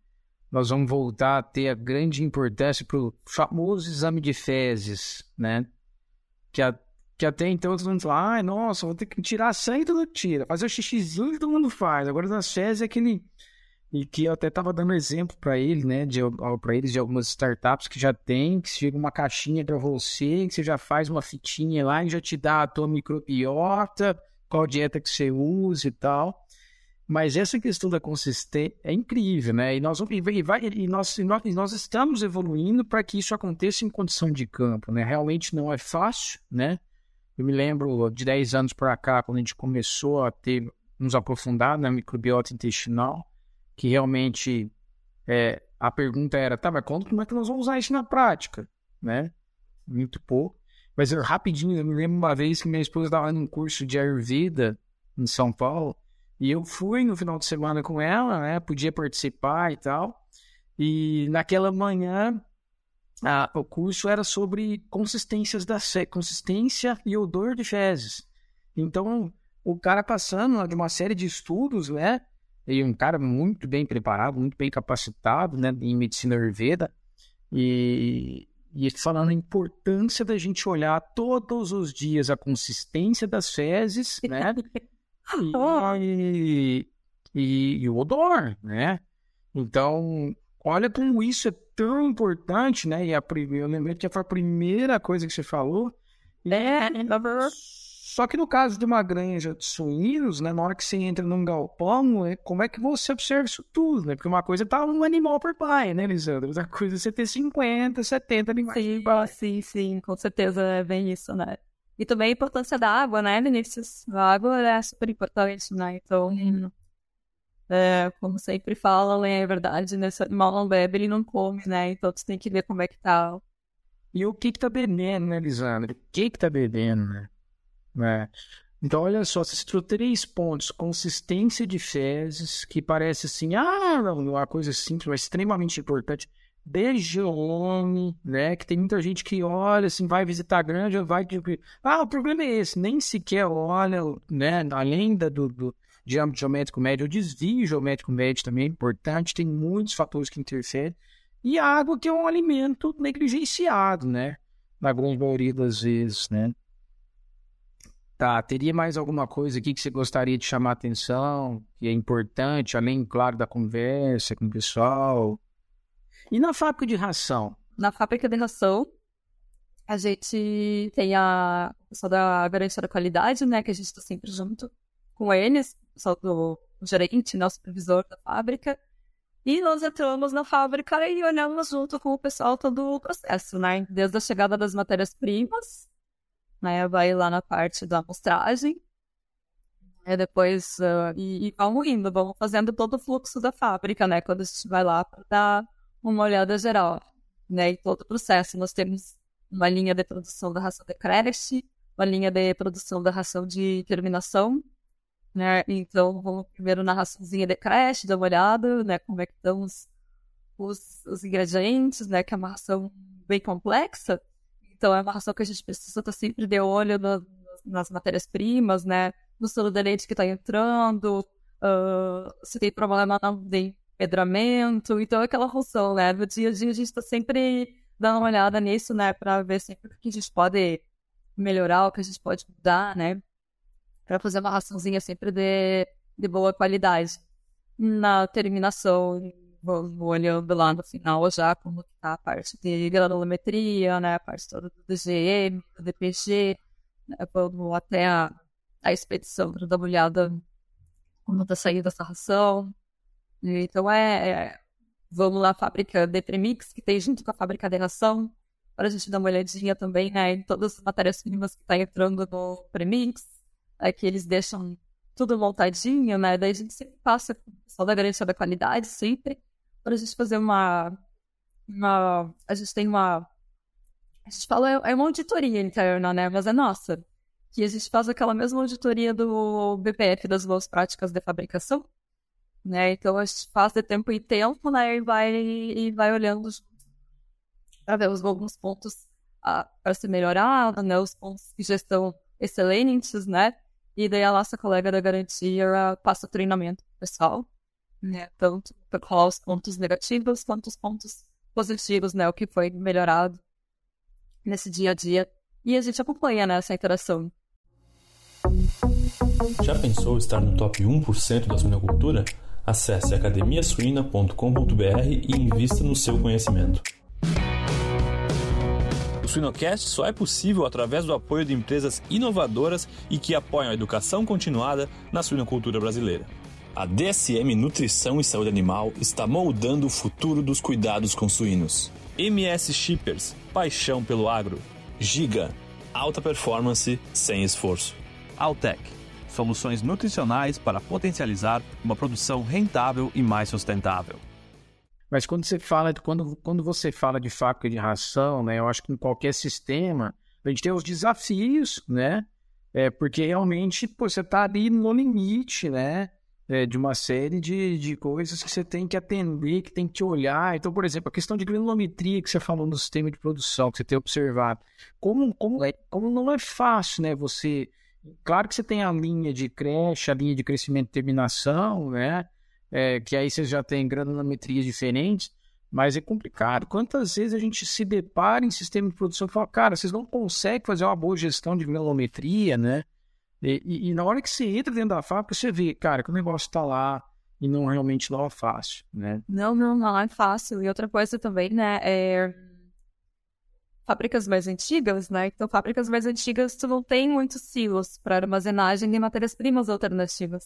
Nós vamos voltar a ter a grande importância para o famoso exame de fezes, né? Que, a, que até então todo mundo fala, ai, nossa, vou ter que tirar sangue, todo mundo tira. Fazer o xixizinho todo mundo faz. Agora nas fezes é aquele, e que eu até estava dando exemplo para ele, né, para eles de algumas startups que já tem, que chega uma caixinha para você, que você já faz uma fitinha lá e já te dá a tua microbiota, qual dieta que você usa e tal. Mas essa questão da consistência é incrível, né? E nós, e, vai, e nós, e nós, nós estamos evoluindo para que isso aconteça em condição de campo, né? Realmente não é fácil, né? Eu me lembro de 10 anos para cá, quando a gente começou a ter, nos aprofundar na microbiota intestinal, que realmente é, a pergunta era, tá, mas quando, como é que nós vamos usar isso na prática, né? Muito pouco. Mas eu, rapidinho, eu me lembro uma vez que minha esposa estava num curso de Ayurveda em São Paulo, e eu fui no final de semana com ela, né? Podia participar e tal. E naquela manhã, a, o curso era sobre consistências da consistência e odor de fezes. Então, o cara passando de uma série de estudos, né? E um cara muito bem preparado, muito bem capacitado, né? Em medicina ayurveda. E, e falando a importância da gente olhar todos os dias a consistência das fezes, né? [laughs] e, e, e, o odor, né? Então, olha como isso é tão importante, né? E a, eu lembrei que foi a primeira coisa que você falou. É, só que no caso de uma granja de suínos, né, na hora que você entra num galpão, é, como é que você observa isso tudo, né? Porque uma coisa tá um animal por pai, né, Lisandro? Outra coisa é você ter 50, 70 animais sim, Sim, sim, com certeza é bem isso, né? E também a importância da água, né, Vinícius? A água é super importante, né? Então, é, como sempre falam, é verdade, né? Se o animal não bebe, ele não come, né? Então, você tem que ver como é que tá. E o que que tá bebendo, né, Lisandro? O que que tá bebendo, né? É. Então, olha só, você citou três pontos. Consistência de fezes, que parece assim, ah, não, uma coisa simples, mas extremamente importante homem, né? Que tem muita gente que olha, assim, vai visitar a granja, vai... Ah, o problema é esse, nem sequer olha, né? Além da, do, do diâmetro geométrico médio, o desvio geométrico médio também é importante, tem muitos fatores que interferem. E a água que é um alimento negligenciado, né? Na grande maioria das vezes, né? Tá, teria mais alguma coisa aqui que você gostaria de chamar a atenção, que é importante, além, claro, da conversa com o pessoal? E na fábrica de ração? Na fábrica de ração, a gente tem a pessoa da garantia da qualidade, né? Que a gente está sempre junto com eles, pessoal do gerente, né, o supervisor da fábrica. E nós entramos na fábrica e olhamos junto com o pessoal todo o processo, né? Desde a chegada das matérias-primas, né? Vai lá na parte da amostragem. Né, depois, uh, e, e vamos indo, vamos fazendo todo o fluxo da fábrica, né? Quando a gente vai lá para dar uma olhada geral, né, em todo o processo. Nós temos uma linha de produção da ração de creche, uma linha de produção da ração de terminação, né, então vamos primeiro na raçãozinha de creche, dar uma olhada, né, como é que estão os, os, os ingredientes, né, que é uma ração bem complexa, então é uma ração que a gente precisa estar sempre de olho no, nas matérias-primas, né, no solo de leite que está entrando, uh, se tem problema não tem empedramento, então aquela função, né? No dia a dia a gente está sempre dando uma olhada nisso, né? Para ver sempre o que a gente pode melhorar, o que a gente pode mudar, né? Para fazer uma raçãozinha sempre de, de boa qualidade. Na terminação, vou, olhando lá no final já como está a parte de granulometria, né? A parte toda do DGM, do DPG, né? Até a, a expedição para dar uma olhada como está saindo essa ração, então é, é vamos lá, fábrica de premix, que tem junto com a fábrica de ração, para a gente dar uma olhadinha também né, em todas as matérias-primas que está entrando no premix, é, que eles deixam tudo montadinho, né? Daí a gente sempre passa com o pessoal da garantia da qualidade, sempre, para a gente fazer uma, uma. A gente tem uma. A gente fala, é uma auditoria interna, né? Mas é nossa. Que a gente faz aquela mesma auditoria do BPF das boas práticas de fabricação né? Então a gente faz de tempo em tempo, né? E vai, e vai olhando para ver os alguns pontos para ser melhorado, né? Os pontos que já estão excelentes, né? E daí a nossa colega da garantia passa treinamento pessoal, né? Tanto para falar os pontos negativos quanto os pontos positivos, né? O que foi melhorado nesse dia a dia. E a gente acompanha né, essa interação. Já pensou estar no top 1% da suinocultura? Acesse academiasuina.com.br e invista no seu conhecimento. O Suinocast só é possível através do apoio de empresas inovadoras e que apoiam a educação continuada na suinocultura brasileira. A DSM Nutrição e Saúde Animal está moldando o futuro dos cuidados com suínos. MS Shippers, paixão pelo agro. Giga, alta performance sem esforço. Altec, soluções nutricionais para potencializar uma produção rentável e mais sustentável. Mas quando você fala de, quando, quando você fala de fábrica de ração, né, eu acho que em qualquer sistema a gente tem os desafios, né? É, porque realmente pô, você está ali no limite, né? É, de uma série de, de coisas que você tem que atender, que tem que olhar. Então, por exemplo, a questão de granulometria que você falou no sistema de produção, que você tem observado. Como, como, é, como não é fácil, né? Você Claro que você tem a linha de creche, a linha de crescimento e terminação, né? É, que aí você já tem granulometrias diferentes, mas é complicado. Quantas vezes a gente se depara em sistema de produção e fala, cara, vocês não conseguem fazer uma boa gestão de granulometria, né? E, e, e, na hora que você entra dentro da fábrica, você vê, cara, que o negócio está lá e não realmente não é fácil, né? Não, não, não é fácil. E outra coisa também, né, é fábricas mais antigas, né? Então, fábricas mais antigas, tu não tem muitos silos para armazenagem de matérias-primas alternativas,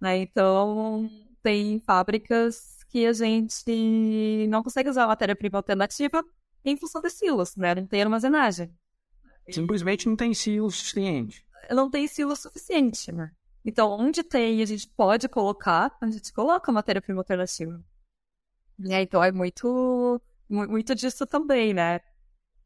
né? Então, tem fábricas que a gente não consegue usar matéria-prima alternativa em função de silos, né? Não tem armazenagem. Simplesmente não tem silo suficiente. Não tem silo suficiente, né? Então, onde tem, a gente pode colocar, a gente coloca matéria-prima alternativa. Né? Então, é muito, muito disso também, né?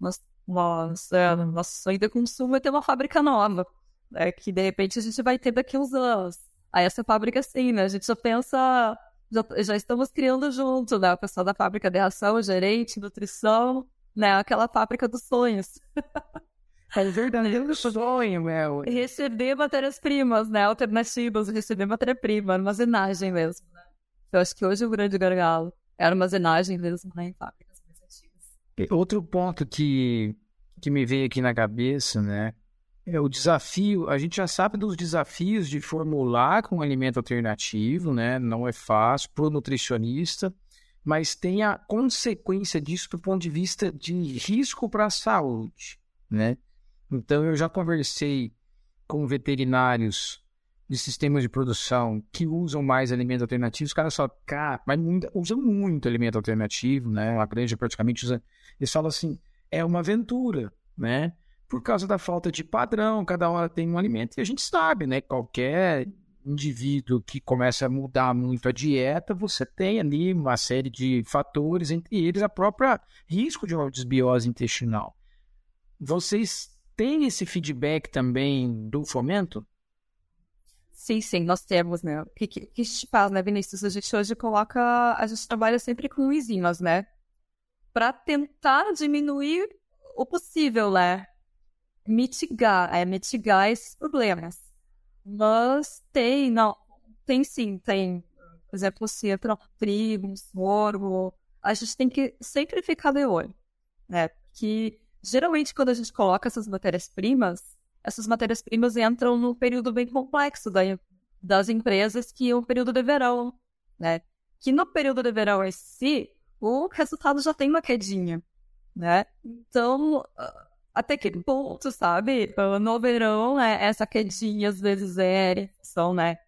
Nós, nós, é, nosso sonho de consumo é ter uma fábrica nova, né, que de repente a gente vai ter daqui a uns anos. Aí essa fábrica, sim, né? A gente já pensa, já, já estamos criando junto, né? O pessoal da fábrica de ração, gerente, nutrição, né? Aquela fábrica dos sonhos. [laughs] É verdade, é sonho, meu. Receber matérias-primas, né? Alternativas, receber matéria-prima, armazenagem mesmo, né? Eu acho que hoje o grande gargalo é a armazenagem mesmo, né? Em fábrica. Outro ponto que, que me veio aqui na cabeça, né? É o desafio. A gente já sabe dos desafios de formular com um alimento alternativo, né? Não é fácil para o nutricionista, mas tem a consequência disso do ponto de vista de risco para a saúde, né? Então eu já conversei com veterinários de sistemas de produção que usam mais alimentos alternativos, os caras só, cara, mas usam muito alimento alternativo, né? A grande praticamente usa. Eles falam assim, é uma aventura, né? Por causa da falta de padrão, cada hora tem um alimento, e a gente sabe, né? Qualquer indivíduo que começa a mudar muito a dieta, você tem ali uma série de fatores, entre eles a própria risco de uma desbiose intestinal. Vocês têm esse feedback também do fomento? Sim, sim, nós temos, né? O que, que, que a gente faz, né, Vinícius? A gente hoje coloca. A gente trabalha sempre com enzimas, né? Para tentar diminuir o possível, né? Mitigar, é mitigar esses problemas. Mas tem, não, tem sim, tem. Por exemplo, se entra um trigo, um sorgo, a gente tem que sempre ficar de olho, né? Que geralmente quando a gente coloca essas matérias-primas, essas matérias-primas entram no período bem complexo da, das empresas, que é o período de verão, né? Que no período de verão em si, o resultado já tem uma quedinha, né? Então, até que ponto, sabe? No verão, é, essa quedinha às vezes é são, né?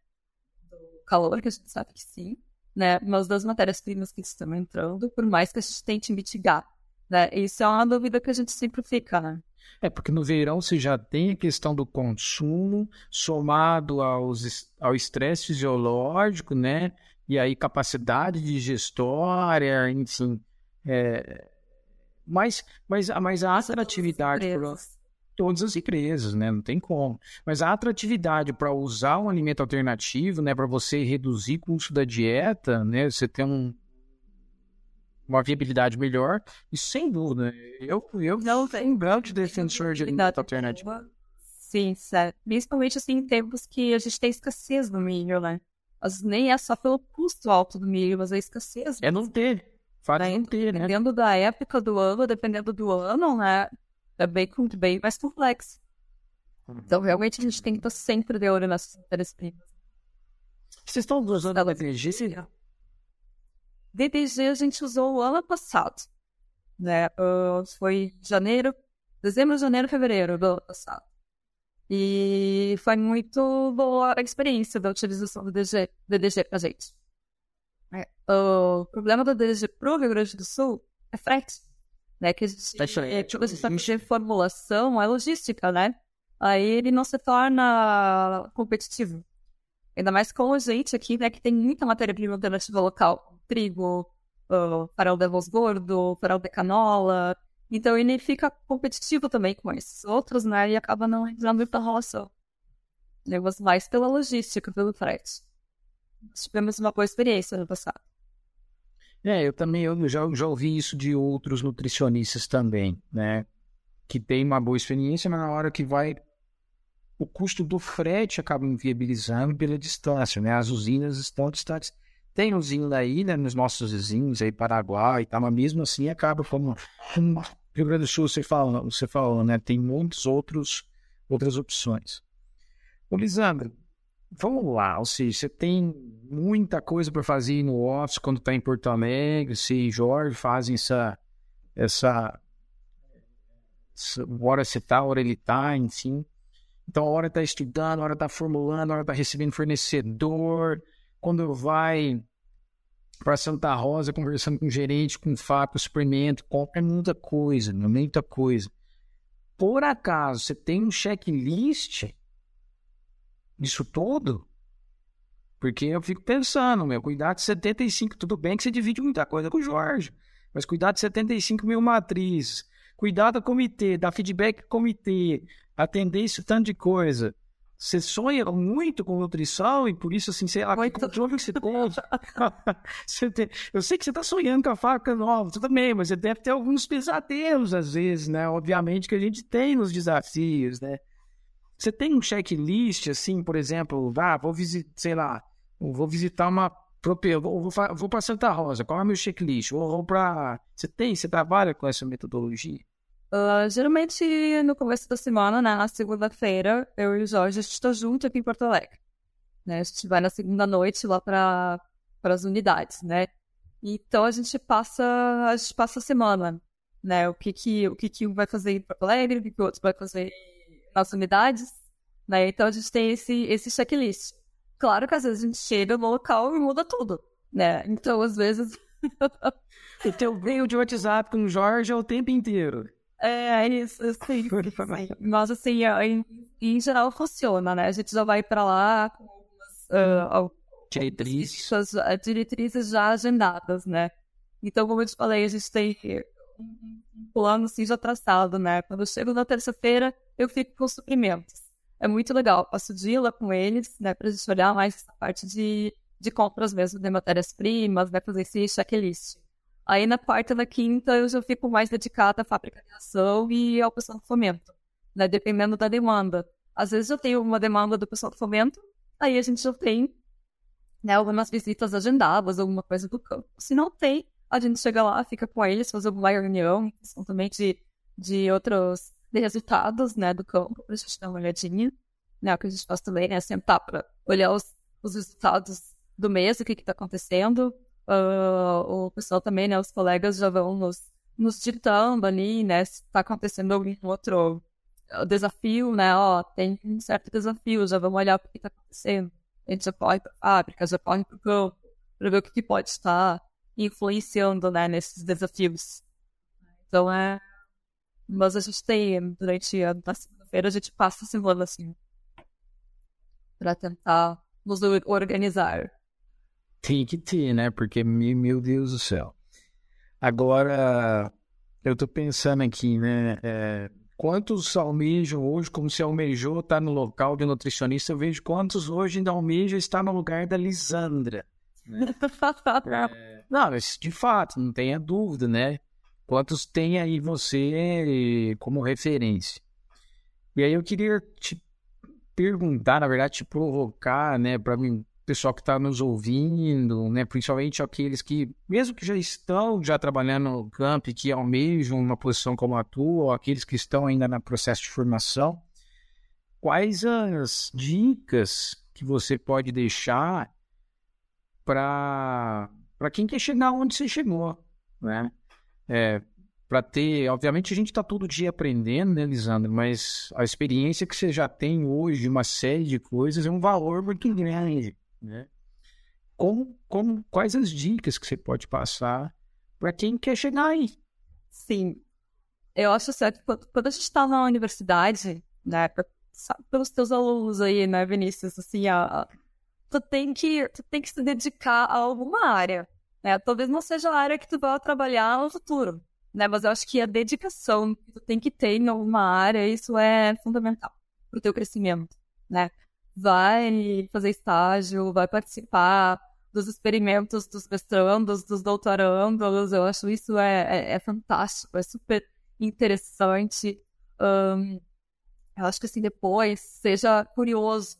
Do calor, que a gente sabe que sim, né? Mas das matérias-primas que estão entrando, por mais que a gente tente mitigar, né? Isso é uma dúvida que a gente sempre fica, né? É, porque no verão você já tem a questão do consumo somado aos, ao estresse fisiológico, né? E aí capacidade digestória, enfim. É... Mas, mas, mas a atratividade para todas as empresas, né? Não tem como. Mas a atratividade para usar um alimento alternativo, né? Para você reduzir o custo da dieta, né? Você tem um, uma viabilidade melhor. E sem dúvida, eu, eu não tenho um grande defensor de alimento alternativo. Sim, certo. Principalmente assim, em tempos que a gente tem escassez do milho, né? Mas nem é só pelo custo alto do milho, mas a escassez. É não ter. Faz né? não ter, né? Dependendo da época do ano, dependendo do ano, né? É bem, bem mais complexo. Uhum. Então, realmente, a gente tem que estar sempre de olho nessas matérias-primas. Vocês estão usando a DDG? DDG a gente usou o ano passado, né? Uh, foi janeiro, dezembro, janeiro, fevereiro do ano passado. E foi muito boa a experiência da utilização do DDG, DDG pra gente. É, o problema do DDG pro Rio Grande do Sul é frete, né? Que a gente, é, tipo, a gente tá mexendo formulação, é logística, né? Aí ele não se torna competitivo. Ainda mais com a gente aqui, né, que tem muita matéria-prima alternativa local. Trigo, uh, farol de arroz gordo, farol de canola. Então ele fica competitivo também com esses outros, né, e acaba não entrando na relação. Mas mais pela logística, pelo frete. Tivemos uma boa experiência no passado. É, eu também eu já, já ouvi isso de outros nutricionistas também, né? Que tem uma boa experiência, mas na hora que vai o custo do frete acaba inviabilizando pela distância, né? As usinas estão distantes. Tem usina aí, né, nos nossos vizinhos, aí Paraguai e tal, mas mesmo assim acaba como Rio Grande do Sul, você fala, você falou, né? Tem muitos outros outras opções. Ô, Lisandro, vamos lá, ou seja, você tem muita coisa para fazer no office quando está em Porto Alegre, você e Jorge fazem essa essa, essa hora você tá, hora ele tá, enfim. Então, a hora está estudando, a hora está formulando, a hora está recebendo fornecedor. Quando vai para Santa Rosa, conversando com o gerente, com o FAP, o suprimento, compra muita coisa, muita coisa. Por acaso, você tem um checklist disso tudo? Porque eu fico pensando, meu, cuidar de 75, tudo bem que você divide muita coisa com o Jorge, mas cuidar de 75 mil matrizes, cuidar do comitê, dar feedback comitê, atender esse tanto de coisa. Você sonha muito com nutrição e por isso, assim, sei lá, que controle [laughs] que você tem. Eu sei que você está sonhando com a faca nova, tudo bem, mas você deve ter alguns pesadelos às vezes, né? Obviamente que a gente tem nos desafios, né? Você tem um checklist, assim, por exemplo, ah, vou visitar, sei lá, vou visitar uma propriedade, vou, vou para Santa Rosa, qual é o meu checklist? Vou, vou para. Você tem? Você trabalha com essa metodologia? Uh, geralmente no começo da semana, né, na segunda-feira, eu e o Jorge a gente está junto aqui em Porto Alegre. Né? A gente vai na segunda noite lá para as unidades, né? Então a gente passa a gente passa a semana, né? O que que o que que um vai fazer em Porto Alegre, o que que o outro vai fazer nas unidades, né? Então a gente tem esse esse checklist. Claro que às vezes a gente chega no local e muda tudo, né? Então às vezes [laughs] o teu veio de WhatsApp com o Jorge é o tempo inteiro. É, isso, sim. Mas assim, em, em, geral funciona, né? A gente já vai para lá com algumas uh, diretrizes. Uh, diretrizes já agendadas, né? Então, como eu te falei, a gente tem um plano assim já traçado, né? Quando eu chego na terça-feira, eu fico com suprimentos. É muito legal. Passo o dia lá com eles, né? Pra gente olhar mais essa parte de, de compras mesmo de matérias-primas, né? Fazer esse checklist. Aí na quarta e na quinta eu já fico mais dedicada à fábrica de ação e ao pessoal do fomento, né? Dependendo da demanda. Às vezes eu tenho uma demanda do pessoal do fomento, aí a gente já tem né, algumas visitas agendadas, alguma coisa do campo. Se não tem, a gente chega lá, fica com eles, faz alguma reunião, questão também de, de outros de resultados, né, do campo, pra gente dar uma olhadinha. Né, o que a gente faz também é sentar para olhar os, os resultados do mês, o que está acontecendo, uh, o pessoal também, né, os colegas já vão nos, nos ditando ali, né, se está acontecendo algum outro desafio, né, ó, tem um certo desafio, já vamos olhar o que está acontecendo. A gente já corre para a fábrica, já corre para o campo, para ver o que, que pode estar influenciando, né, nesses desafios. Então, é... Mas a gente tem, durante a segunda-feira, a gente passa a semana, assim, para tentar nos organizar. Tem que ter, né? Porque, meu Deus do céu. Agora, eu tô pensando aqui, né? É, quantos almejam hoje, como se almejou estar tá no local de nutricionista, eu vejo quantos hoje ainda almejam estar no lugar da Lisandra. Né? [laughs] é, não, de fato, não tenha dúvida, né? Quantos tem aí você como referência? E aí eu queria te perguntar, na verdade, te provocar, né, para mim pessoal que está nos ouvindo, né, principalmente aqueles que, mesmo que já estão já trabalhando no campo e que almejam uma posição como a tua, ou aqueles que estão ainda no processo de formação, quais as dicas que você pode deixar para quem quer chegar onde você chegou, né? É, para ter, obviamente a gente está todo dia aprendendo, né, Lisandro? Mas a experiência que você já tem hoje, uma série de coisas, é um valor muito grande, né? Como, como, quais as dicas que você pode passar para quem quer chegar aí? Sim, eu acho certo quando a gente está na universidade, né, pelos teus alunos aí, né, Vinícius, assim, a, tu tem que tu tem que se dedicar a alguma área, né? Talvez não seja a área que tu vai trabalhar no futuro, né? Mas eu acho que a dedicação que tu tem que ter em alguma área, isso é fundamental para o teu crescimento, né? Vai fazer estágio, vai participar dos experimentos dos mestrandos, dos doutorandos, eu acho isso é, é, é fantástico, é super interessante. Um, eu acho que assim, depois, seja curioso,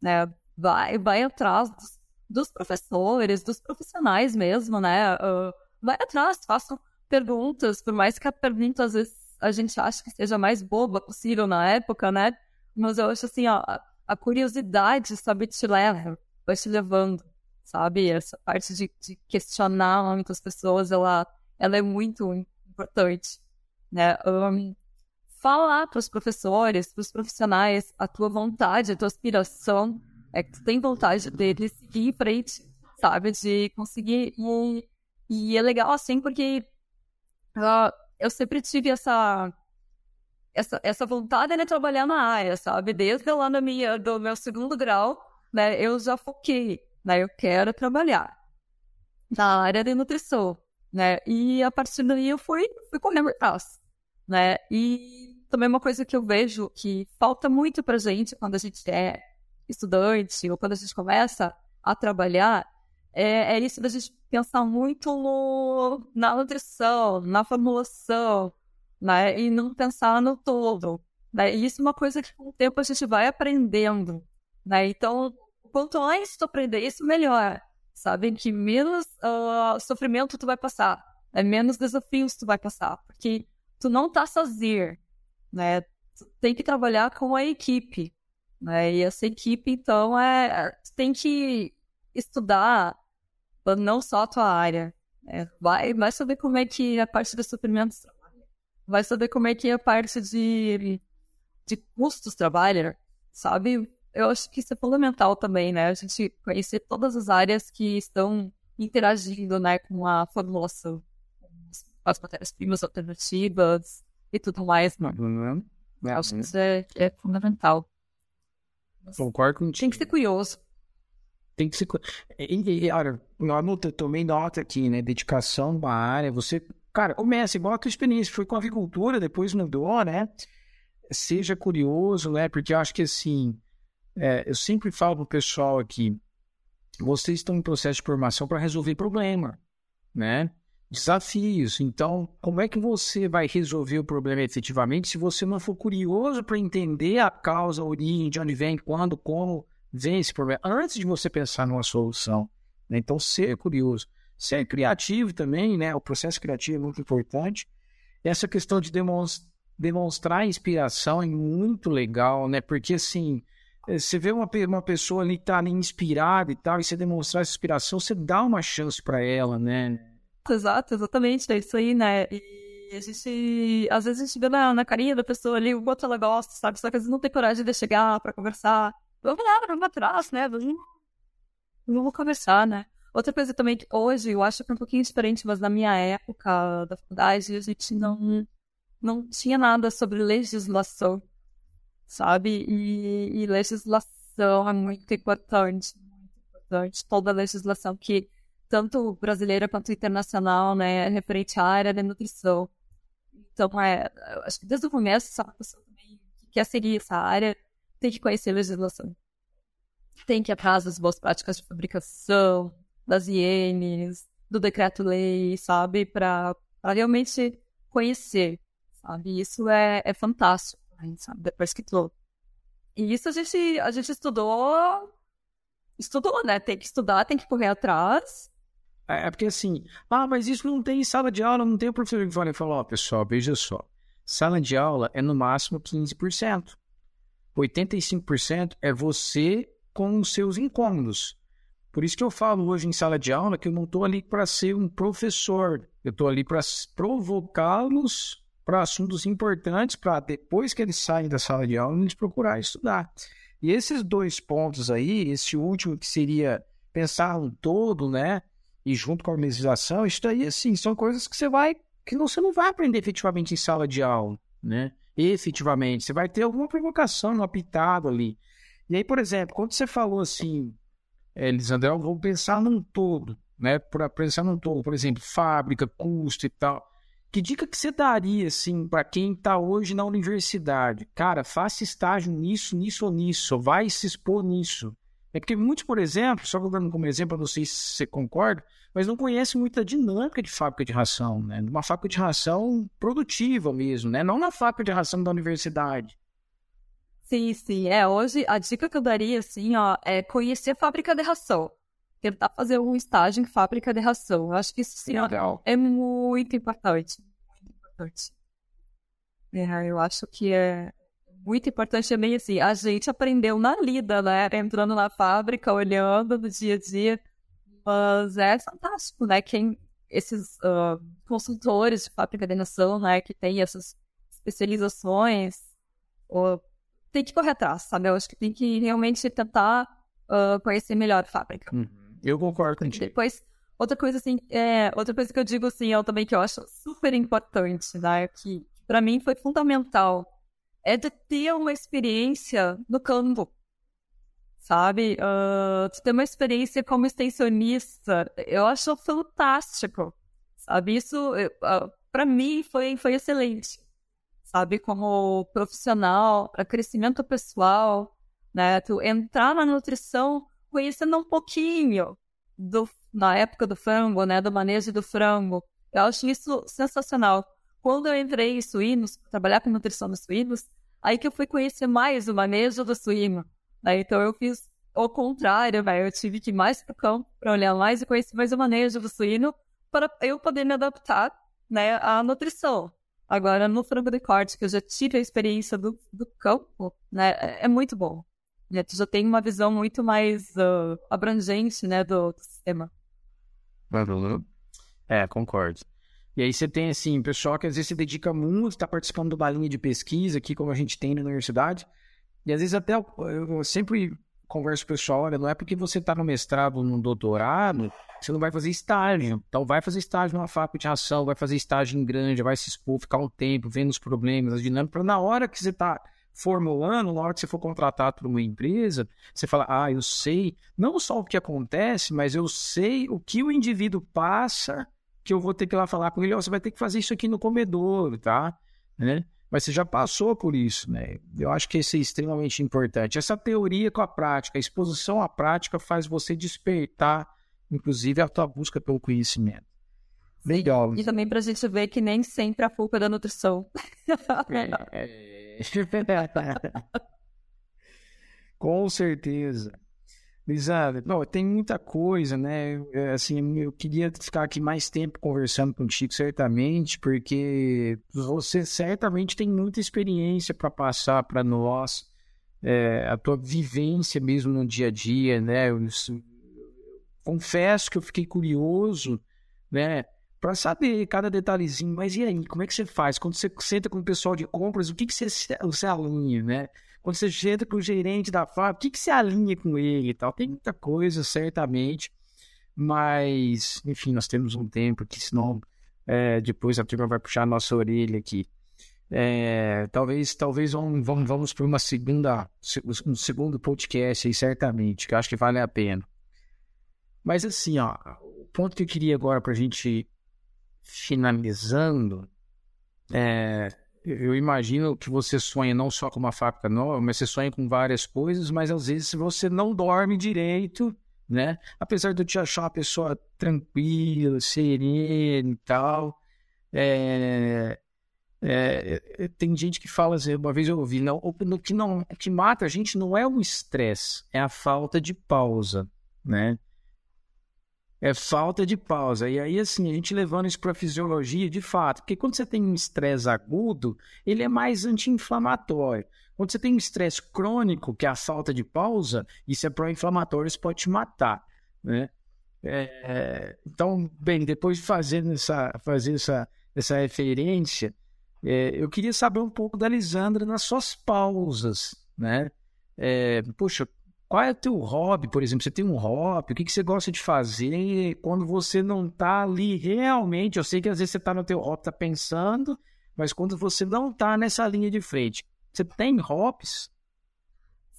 né? Vai, vai atrás dos, dos professores, dos profissionais mesmo, né? Uh, vai atrás, façam perguntas, por mais que a pergunta às vezes a gente acha que seja mais boba possível na época, né? Mas eu acho assim, ó, a curiosidade, sabe, te leva, vai te levando, sabe? Essa parte de, de questionar muitas pessoas, ela, ela é muito importante, né? Um, falar para os professores, para os profissionais, a tua vontade, a tua aspiração, é que tu tem vontade deles seguir em frente, sabe? De conseguir. E, e é legal assim, porque uh, eu sempre tive essa, essa, essa vontade de trabalhar na área, sabe? Desde lá no minha, do meu segundo grau, né? Eu já foquei, né? Eu quero trabalhar na área de nutrição, né? E a partir daí eu fui, fui correndo atrás, né? E também uma coisa que eu vejo que falta muito pra gente quando a gente é estudante ou quando a gente começa a trabalhar é, é isso da gente pensar muito no, na nutrição, na formulação, né? E não pensar no todo. Né? E isso é uma coisa que com o tempo a gente vai aprendendo, né? Então, quanto antes tu aprender isso, melhor. Sabe? Que menos uh, sofrimento tu vai passar, né? menos desafios tu vai passar. Porque tu não tá sozinho, né? tem que trabalhar com a equipe, né? E essa equipe, então, é, é tem que estudar não só a tua área. Né? Vai, vai saber como é que a parte de suprimentos. Vai saber como é que a parte de, de custos trabalha, sabe? Eu acho que isso é fundamental também, né? A gente conhecer todas as áreas que estão interagindo, né, com a formulação, com as matérias-primas alternativas, e tudo mais, mano. Uhum. É, Acho que isso é, é fundamental. Concordo contigo. Tem que ser curioso. Tem que ser. E, e, olha, eu tomei nota aqui, né? Dedicação à área. Você, cara, começa igual a tua experiência. Foi com avicultura, depois mudou, né? Seja curioso, né? Porque eu acho que assim. É, eu sempre falo pro pessoal aqui: vocês estão em processo de formação para resolver problema, né? desafios. Então, como é que você vai resolver o problema efetivamente se você não for curioso para entender a causa, a origem, de onde vem, quando, como vem esse problema, antes de você pensar numa solução? Né? Então, ser curioso. Ser criativo também, né? O processo criativo é muito importante. Essa questão de demonstrar inspiração é muito legal, né? Porque, assim, eh, você vê uma, uma pessoa ali que está inspirada e tal, e você demonstrar essa inspiração, você dá uma chance para ela, né? Exato, exatamente, é isso aí, né? E a gente, às vezes a gente vê na, na carinha da pessoa ali o quanto ela gosta, sabe? Só que às vezes não tem coragem de chegar pra conversar. Vamos lá, vamos atrás, né? Vamos, vamos conversar, né? Outra coisa também que hoje eu acho que é um pouquinho diferente, mas na minha época da faculdade a gente não, não tinha nada sobre legislação, sabe? E, e legislação é muito importante, muito importante. Toda legislação que tanto brasileira quanto internacional, né, referente à área da nutrição. Então, é, acho que desde o começo, essa pessoa também que quer seguir essa área tem que conhecer a legislação. Tem que ir atrás das boas práticas de fabricação, das INs, do decreto-lei, sabe? Para realmente conhecer, sabe? Isso é, é fantástico, sabe? Depois que tu... E isso a gente, a gente estudou estudou, né? Tem que estudar, tem que correr atrás. É, é porque assim, ah, mas isso não tem sala de aula, não tem o professor que fala. Ó, pessoal, veja só. Sala de aula é no máximo 15%. 85% é você com os seus incômodos. Por isso que eu falo hoje em sala de aula que eu não estou ali para ser um professor, eu estou ali para provocá-los para assuntos importantes, para depois que eles saem da sala de aula, eles procurar estudar. E esses dois pontos aí, esse último que seria pensar um todo, né? E junto com a organização, isso daí, assim, são coisas que você vai, que você não vai aprender efetivamente em sala de aula, né? Efetivamente, você vai ter alguma provocação no apitado ali. E aí, por exemplo, quando você falou assim, é, Lisandro, eu vou pensar num todo, né? Para pensar num todo, por exemplo, fábrica, custo e tal. Que dica que você daria, assim, para quem está hoje na universidade? Cara, faça estágio nisso, nisso ou nisso, vai se expor nisso. É porque muitos, por exemplo, só dando como exemplo, não sei se você concorda, mas não conhecem muita dinâmica de fábrica de ração, né? Uma fábrica de ração produtiva mesmo, né? Não na fábrica de ração da universidade. Sim, sim. É, hoje a dica que eu daria, assim, ó, é conhecer fábrica de ração. Tentar fazer um estágio em fábrica de ração. Eu acho que isso, sim, ó, é muito importante. Muito importante. É, eu acho que é muito importante também, assim, a gente aprendeu na lida, né? Entrando na fábrica, olhando no dia a dia. Mas é fantástico, né? Quem, esses uh, consultores de fábrica de nação, né? Que tem essas especializações, uh, tem que correr atrás, sabe? Eu acho que tem que realmente tentar uh, conhecer melhor a fábrica. Uhum. Eu concordo contigo. Depois, outra coisa assim, é, outra coisa que eu digo assim, eu também que eu acho super importante, né? Que para mim foi fundamental é de ter uma experiência no campo, sabe? Uh, de ter uma experiência como extensionista, eu acho fantástico, sabe? Isso, uh, ah, para mim, foi, foi excelente, sabe? Como profissional, para crescimento pessoal, né? Tu entrar na nutrição conhecendo um pouquinho do, na época do frango, né? Do manejo do frango. Eu acho isso sensacional. Quando eu entrei em suínos, trabalhar com nutrição nos suínos, Aí que eu fui conhecer mais o manejo do suíno. Né? Então eu fiz o contrário, né? Eu tive que ir mais o campo para olhar mais e conhecer mais o manejo do suíno para eu poder me adaptar né, à nutrição. Agora, no frango de corte, que eu já tive a experiência do, do campo, né, é, é muito bom. Né? Tu já tem uma visão muito mais uh, abrangente né, do, do sistema. É, concordo. E aí você tem, assim, pessoal que às vezes se dedica muito, está participando do balinha de pesquisa aqui, como a gente tem na universidade. E às vezes até eu, eu sempre converso com o pessoal, olha, não é porque você está no mestrado, no doutorado, você não vai fazer estágio. Então vai fazer estágio numa fábrica de ração, vai fazer estágio em grande, vai se expor, ficar um tempo, vendo os problemas, as dinâmicas, para na hora que você está formulando, na hora que você for contratado por uma empresa, você fala, ah, eu sei não só o que acontece, mas eu sei o que o indivíduo passa que eu vou ter que ir lá falar com ele, oh, você vai ter que fazer isso aqui no comedor, tá? Né? Mas você já passou por isso, né? Eu acho que isso é extremamente importante. Essa teoria com a prática, a exposição à prática faz você despertar, inclusive, a tua busca pelo conhecimento. Legal. E também para a gente ver que nem sempre a culpa é da nutrição. É... [laughs] [laughs] Com certeza. Lisandra, não, tem muita coisa, né? É, assim, eu queria ficar aqui mais tempo conversando contigo, certamente, porque você certamente tem muita experiência para passar para nós, é, a tua vivência mesmo no dia a dia, né? Eu, confesso que eu fiquei curioso, né? Para saber cada detalhezinho, mas e aí, como é que você faz? Quando você senta com o pessoal de compras, o que, que você, você alinha, né? Quando você chega com o gerente da fábrica, o que, que se alinha com ele e tal? Tem muita coisa, certamente. Mas, enfim, nós temos um tempo que senão é, depois a turma vai puxar a nossa orelha aqui. É, talvez talvez vamos, vamos, vamos para uma segunda um segundo podcast aí certamente que eu acho que vale a pena mas assim ó o ponto que eu queria agora para a gente finalizando é, eu imagino que você sonha não só com uma fábrica nova, mas você sonha com várias coisas, mas às vezes você não dorme direito, né? Apesar de eu te achar uma pessoa tranquila, serena e tal, é, é, é, tem gente que fala assim, uma vez eu ouvi, não, o que, não, o que mata a gente não é o estresse, é a falta de pausa, né? É falta de pausa. E aí, assim, a gente levando isso para fisiologia, de fato, porque quando você tem um estresse agudo, ele é mais anti-inflamatório. Quando você tem um estresse crônico, que é a falta de pausa, isso é pró-inflamatório, isso pode te matar. né? É, então, bem, depois de fazer essa, fazer essa, essa referência, é, eu queria saber um pouco da Lisandra nas suas pausas, né? É, poxa, qual é o teu hobby, por exemplo? Você tem um hobby? O que, que você gosta de fazer quando você não está ali realmente? Eu sei que às vezes você está no teu hobby, está pensando, mas quando você não está nessa linha de frente, você tem hobbies?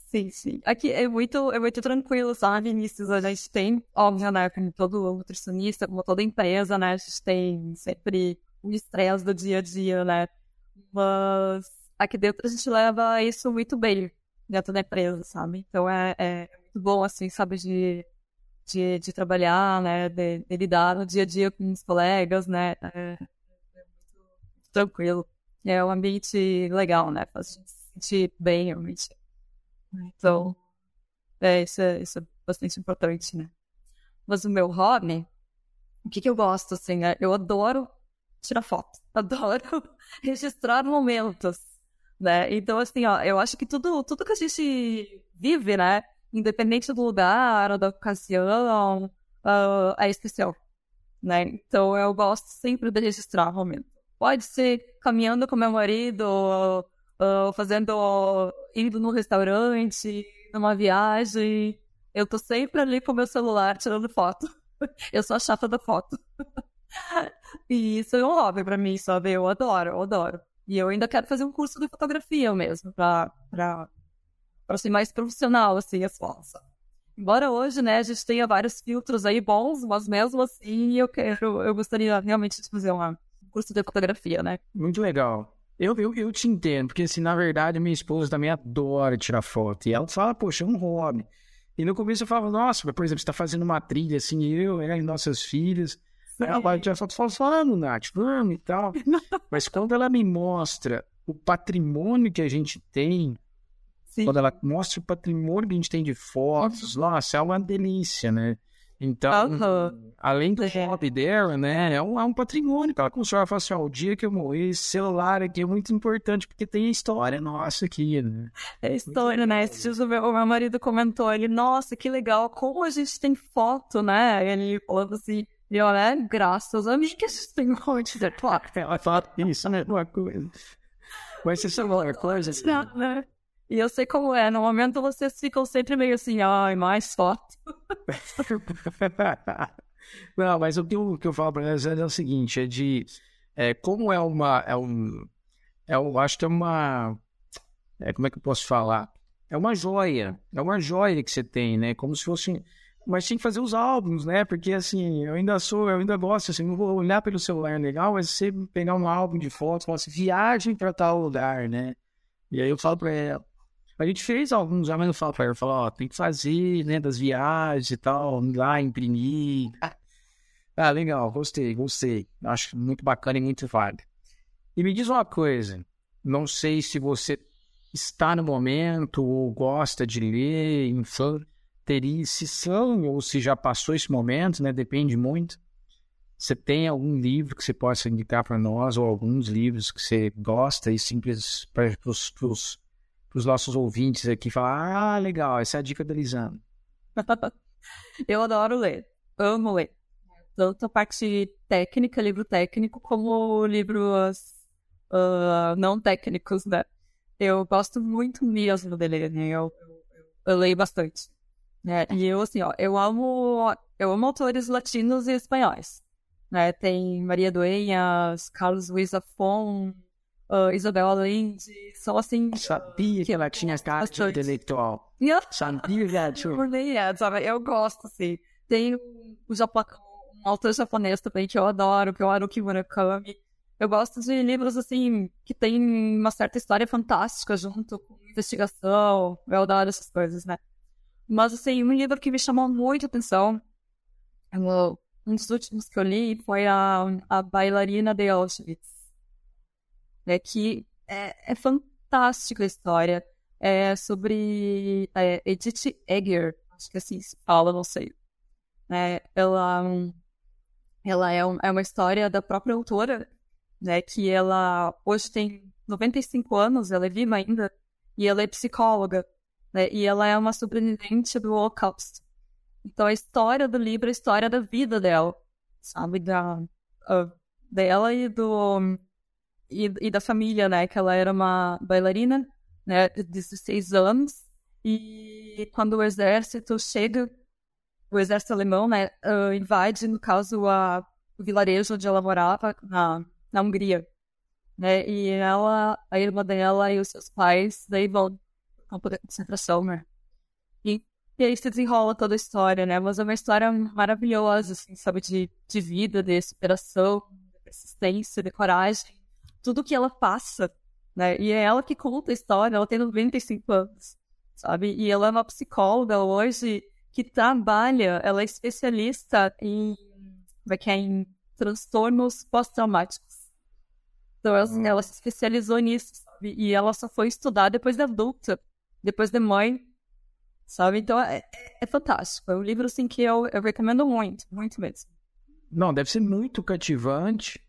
Sim, sim. Aqui é muito, é muito tranquilo, sabe, Vinícius? A gente tem, óbvio, né, como todo nutricionista, como toda empresa, né, a gente tem sempre o estresse do dia a dia, né? Mas aqui dentro a gente leva isso muito bem dentro da empresa, sabe? Então é, é muito bom, assim, sabe, de, de, de trabalhar, né? De, de, lidar no dia a dia com os colegas, né? É, é muito tranquilo. É um ambiente legal, né? Faz a gente se sentir bem, realmente. Então, é, isso, é, isso é bastante importante, né? Mas o meu hobby, o que, que eu gosto, assim, né? Eu adoro tirar foto. [laughs] Adoro registrar momentos, né? Então, assim, ó, eu acho que tudo, tudo que a gente vive, né? Independente do lugar da ocasião, uh, é especial, né? Então, eu gosto sempre de registrar momentos. Pode ser caminhando com meu marido, uh, fazendo, indo num restaurante, numa viagem. Eu tô sempre ali com meu celular tirando foto. [laughs] Eu sou a chata da foto. [laughs] e isso é um hobby pra mim, sabe? Eu adoro, eu adoro. E eu ainda quero fazer um curso de fotografia mesmo, pra ser mais profissional, assim, as fotos. Embora hoje, né, a gente tenha vários filtros aí bons, mas mesmo assim eu quero, eu gostaria realmente de fazer um curso de fotografia, né? Muito legal. Eu, eu, eu te entendo, porque assim, na verdade, minha esposa também adora tirar foto. E ela fala, poxa, é um hobby. E no começo eu falava, nossa, por exemplo, você tá fazendo uma trilha assim, eu, e nossas filhas. Ela já só falando, Nath, vamos e tal. [laughs] Mas quando ela me mostra o patrimônio que a gente tem, Sim. quando ela mostra o patrimônio que a gente tem de fotos, nossa, é uma delícia, né? Então, uhum. além do é. hobby dela, né, é um, é um patrimônio que ela constrói. Ela fala assim, ó, o dia que eu morrer, esse celular aqui é muito importante, porque tem a história nossa aqui, né? É história, muito né? Dias meu, o meu marido comentou, ele, nossa, que legal, como a gente tem foto, né? Ele falando assim, e olha, graças a mim que gente tem um monte de foto. Ela fala isso, né? Uma coisa. Mas isso é uma coisa. Não, né? E eu sei como é, no momento vocês ficam sempre meio assim, ai, mais foto. [laughs] Não, mas o que eu, o que eu falo para eles é o seguinte, é de é, como é uma, é um, é um, acho que é uma, é, como é que eu posso falar? É uma joia, é uma joia que você tem, né? Como se fosse, mas tem que fazer os álbuns, né? Porque assim, eu ainda sou, eu ainda gosto, assim, não vou olhar pelo celular legal, mas você pegar um álbum de fotos, falar assim, viagem para tal lugar, né? E aí eu falo para ela, a gente fez alguns, mas eu falo para ela, falo, ó, tem que fazer, né, das viagens e tal, lá imprimir. Ah, legal, gostei, gostei. Acho muito bacana e muito válido. E me diz uma coisa, não sei se você está no momento ou gosta de ler, enfim, teria se são ou se já passou esse momento, né? Depende muito. Você tem algum livro que você possa indicar para nós ou alguns livros que você gosta e simples para os nossos ouvintes aqui falar: ah, legal, essa é a dica da Lisandra. [laughs] Eu adoro ler, amo ler. Tanto a parte técnica, livro técnico, como livros uh, não técnicos, né? Eu gosto muito mesmo de ler, né? Eu, eu, eu leio bastante. Né? E eu, assim, ó, eu amo, eu amo autores latinos e espanhóis. Né? Tem Maria Dueñas, Carlos Luiz Afon, uh, Isabel Allende, são assim. Sabia que ela tinha cara intelectual. [laughs] Sabia? Eu gosto, assim. Tem o Japão, um autor japonês também que eu adoro, que é o Haruki Murakami. Eu gosto de livros, assim, que tem uma certa história fantástica junto com investigação. Eu adoro essas coisas, né? Mas, assim, um livro que me chamou muito a atenção, um dos últimos que eu li, foi a, a Bailarina de Auschwitz né, que é, é fantástica a história. É sobre é, Edith Egger, acho que assim se fala, não sei. É, ela ela é, um, é uma história da própria autora, né, que ela hoje tem 95 anos, ela é viva ainda, e ela é psicóloga, né, e ela é uma sobrevivente do Holocausto. Então a história do livro é a história da vida dela, sabe? Da, uh, dela e do e, e, da família, né? Que ela era uma bailarina, né? De 16 anos. E quando o exército chega, o exército alemão, né? Uh, invade, no caso, a, o vilarejo onde ela morava, na, na Hungria. Né? E ela, a irmã dela e os seus pais, daí vão campo de concentração, né? E, e aí se desenrola toda a história, né? Mas é uma história maravilhosa, assim, sabe? De, de vida, de superação, de persistência, de coragem. Tudo que ela passa, né? E é ela que conta a história, ela tem 95 anos, sabe? E ela é uma psicóloga hoje que trabalha, ela é especialista em, como é que é, em transtornos pós-traumáticos. Então ela, hum. ela se especializou nisso, sabe? E ela só foi estudar depois de adulta depois de mãe, sabe? Então é, é, é, fantástico. É um livro assim que eu, eu recomendo muito, muito mesmo. Não, deve ser muito cativante.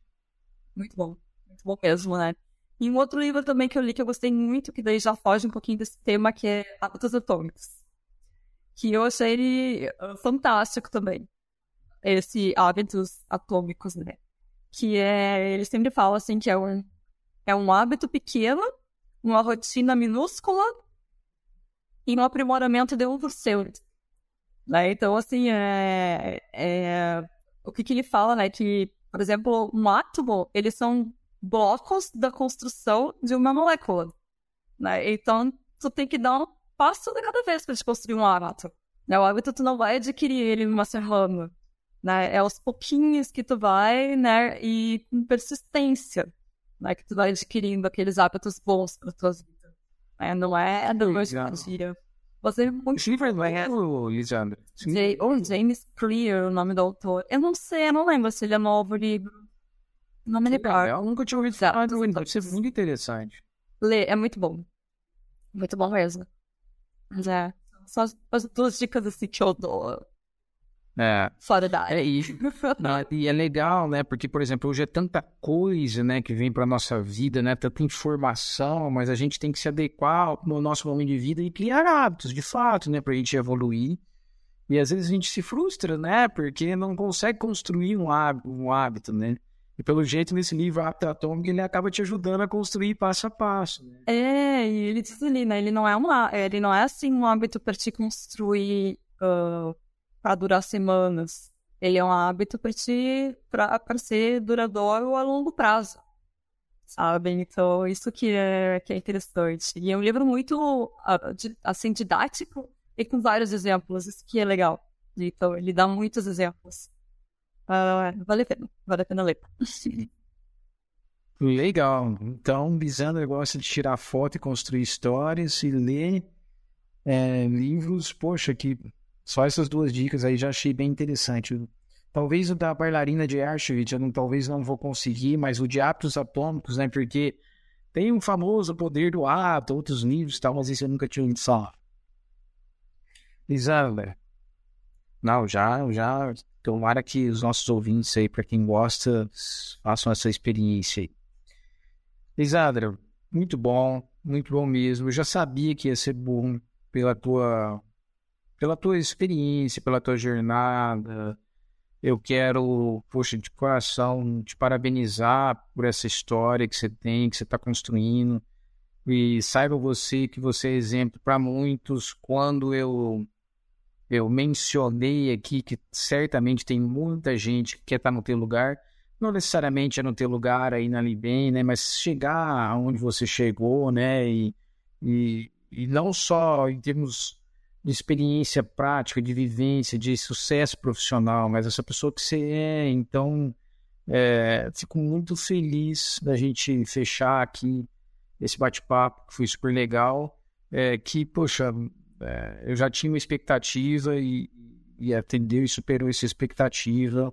Muito bom, muito bom mesmo, né? E um outro livro também que eu li que eu gostei muito, que daí já foge um pouquinho desse tema, que é Hábitos Atômicos. Que eu achei ele uh, fantástico também. Esse Hábitos Atômicos, né? Que é, ele sempre fala assim que é um, é um hábito pequeno, uma rotina minúscula e no aprimoramento de 1%. Né? Então, assim, é, é, o que, que ele fala, né? Que, por exemplo, um átomo, eles são blocos da construção de uma molécula. Né? Então, tu tem que dar um passo de cada vez para te construir um hábito. Né? O hábito tu não vai adquirir ele numa semana. Né? É aos pouquinhos que tu vai, né? E com persistência, né? Que tu vai adquirindo aqueles hábitos bons para tua vida. É, não é noite pro dia. Você é muito. Esse livro é o Lisandro? Oh, James Clear, o nome do autor. Eu não sei, eu não lembro se ele é novo livro. Não me lembro. Eu nunca tinha ouvido falar do Deve ser muito interessante. Lê, é muito bom. Muito bom mesmo. Mas é. Só as duas dicas assim que eu dou. É. Fora da área. É isso. [laughs] e é legal, né? Porque, por exemplo, hoje é tanta coisa, né, que vem para nossa vida, né? Tanta informação, mas a gente tem que se adequar no nosso momento de vida e criar hábitos, de fato, né, pra gente evoluir. E às vezes a gente se frustra, né? Porque não consegue construir um hábito, um hábito né? E pelo jeito, nesse livro Hábito Atômico, ele acaba te ajudando a construir passo a passo. Né? É, e ele diz ali, né? Ele não é, uma, ele não é assim um hábito para te construir. Uh para durar semanas. Ele é um hábito para te para ser duradouro a longo prazo. Sabe? Então, isso que é, que é interessante. E é um livro muito assim didático e com vários exemplos, isso que é legal. Então, ele dá muitos exemplos. Uh, vale a pena, vale a pena ler. [laughs] Legal. Então, Lisandra gosta de tirar foto e construir histórias e ler é, livros, poxa, que só essas duas dicas aí já achei bem interessante. Talvez o da bailarina de Auschwitz eu não, talvez não vou conseguir, mas o de hábitos atômicos, né? Porque tem um famoso poder do hábito, outros livros e tal, mas isso eu nunca tinha ouvido. Lisandra, não, já, já, tomara que os nossos ouvintes aí, para quem gosta, façam essa experiência aí. Lisandra, muito bom, muito bom mesmo. Eu já sabia que ia ser bom pela tua pela tua experiência, pela tua jornada. Eu quero, poxa, de coração, te parabenizar por essa história que você tem, que você está construindo. E saiba você que você é exemplo para muitos. Quando eu, eu mencionei aqui que certamente tem muita gente que quer estar tá no teu lugar, não necessariamente é no teu lugar aí na Libem, né? Mas chegar aonde você chegou, né? E, e, e não só em termos de experiência prática, de vivência, de sucesso profissional, mas essa pessoa que você é. Então, é, fico muito feliz da gente fechar aqui esse bate-papo, que foi super legal. É, que, poxa, é, eu já tinha uma expectativa e, e atendeu e superou essa expectativa.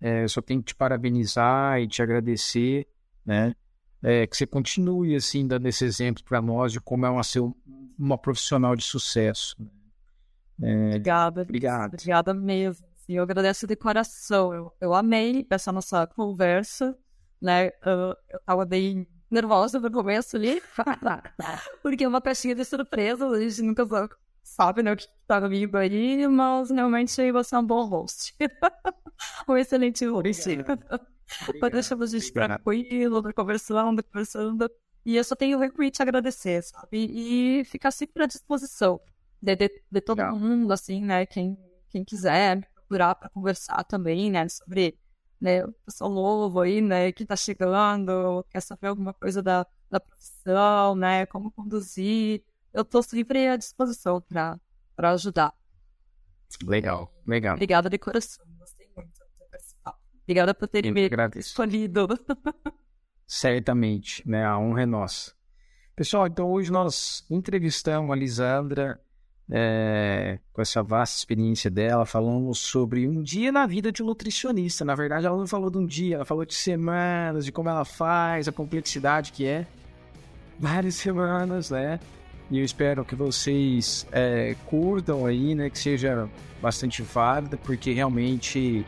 É, só tenho que te parabenizar e te agradecer, né? É, que você continue assim dando esse exemplo para nós de como é uma, ser uma profissional de sucesso. Né? É, obrigada. Obrigado. Obrigada mesmo. E eu agradeço de coração. Eu, eu amei essa nossa conversa, né? Eu, eu tava bem nervosa no começo ali, [laughs] porque é uma caixinha de surpresa, a gente nunca sabe né, o que tá vindo aí, mas realmente você é um bom host. [laughs] um excelente host. Pode deixar a gente tranquilo, conversando, conversando. E eu só tenho realmente te agradecer, sabe? E ficar sempre à disposição de, de, de todo Não. mundo, assim, né? Quem, quem quiser me procurar para conversar também, né? Sobre né, o pessoal novo aí, né? Que tá chegando, quer saber alguma coisa da, da profissão, né? Como conduzir. Eu tô sempre à disposição para ajudar. Legal, legal. Obrigada de coração. Obrigada por ter me escolhido. [laughs] Certamente, né? A honra é nossa. Pessoal, então hoje nós entrevistamos a Lisandra é, com essa vasta experiência dela, falamos sobre um dia na vida de um nutricionista. Na verdade, ela não falou de um dia, ela falou de semanas, de como ela faz, a complexidade que é. Várias semanas, né? E eu espero que vocês é, curtam aí, né? Que seja bastante válida, porque realmente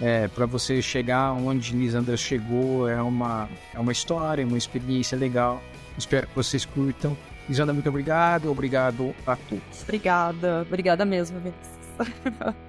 é, para você chegar onde Lisandra chegou é uma, é uma história, uma experiência legal. Espero que vocês curtam. Lisandra, muito obrigado. Obrigado a todos. Obrigada. Obrigada mesmo, Vinícius. [laughs]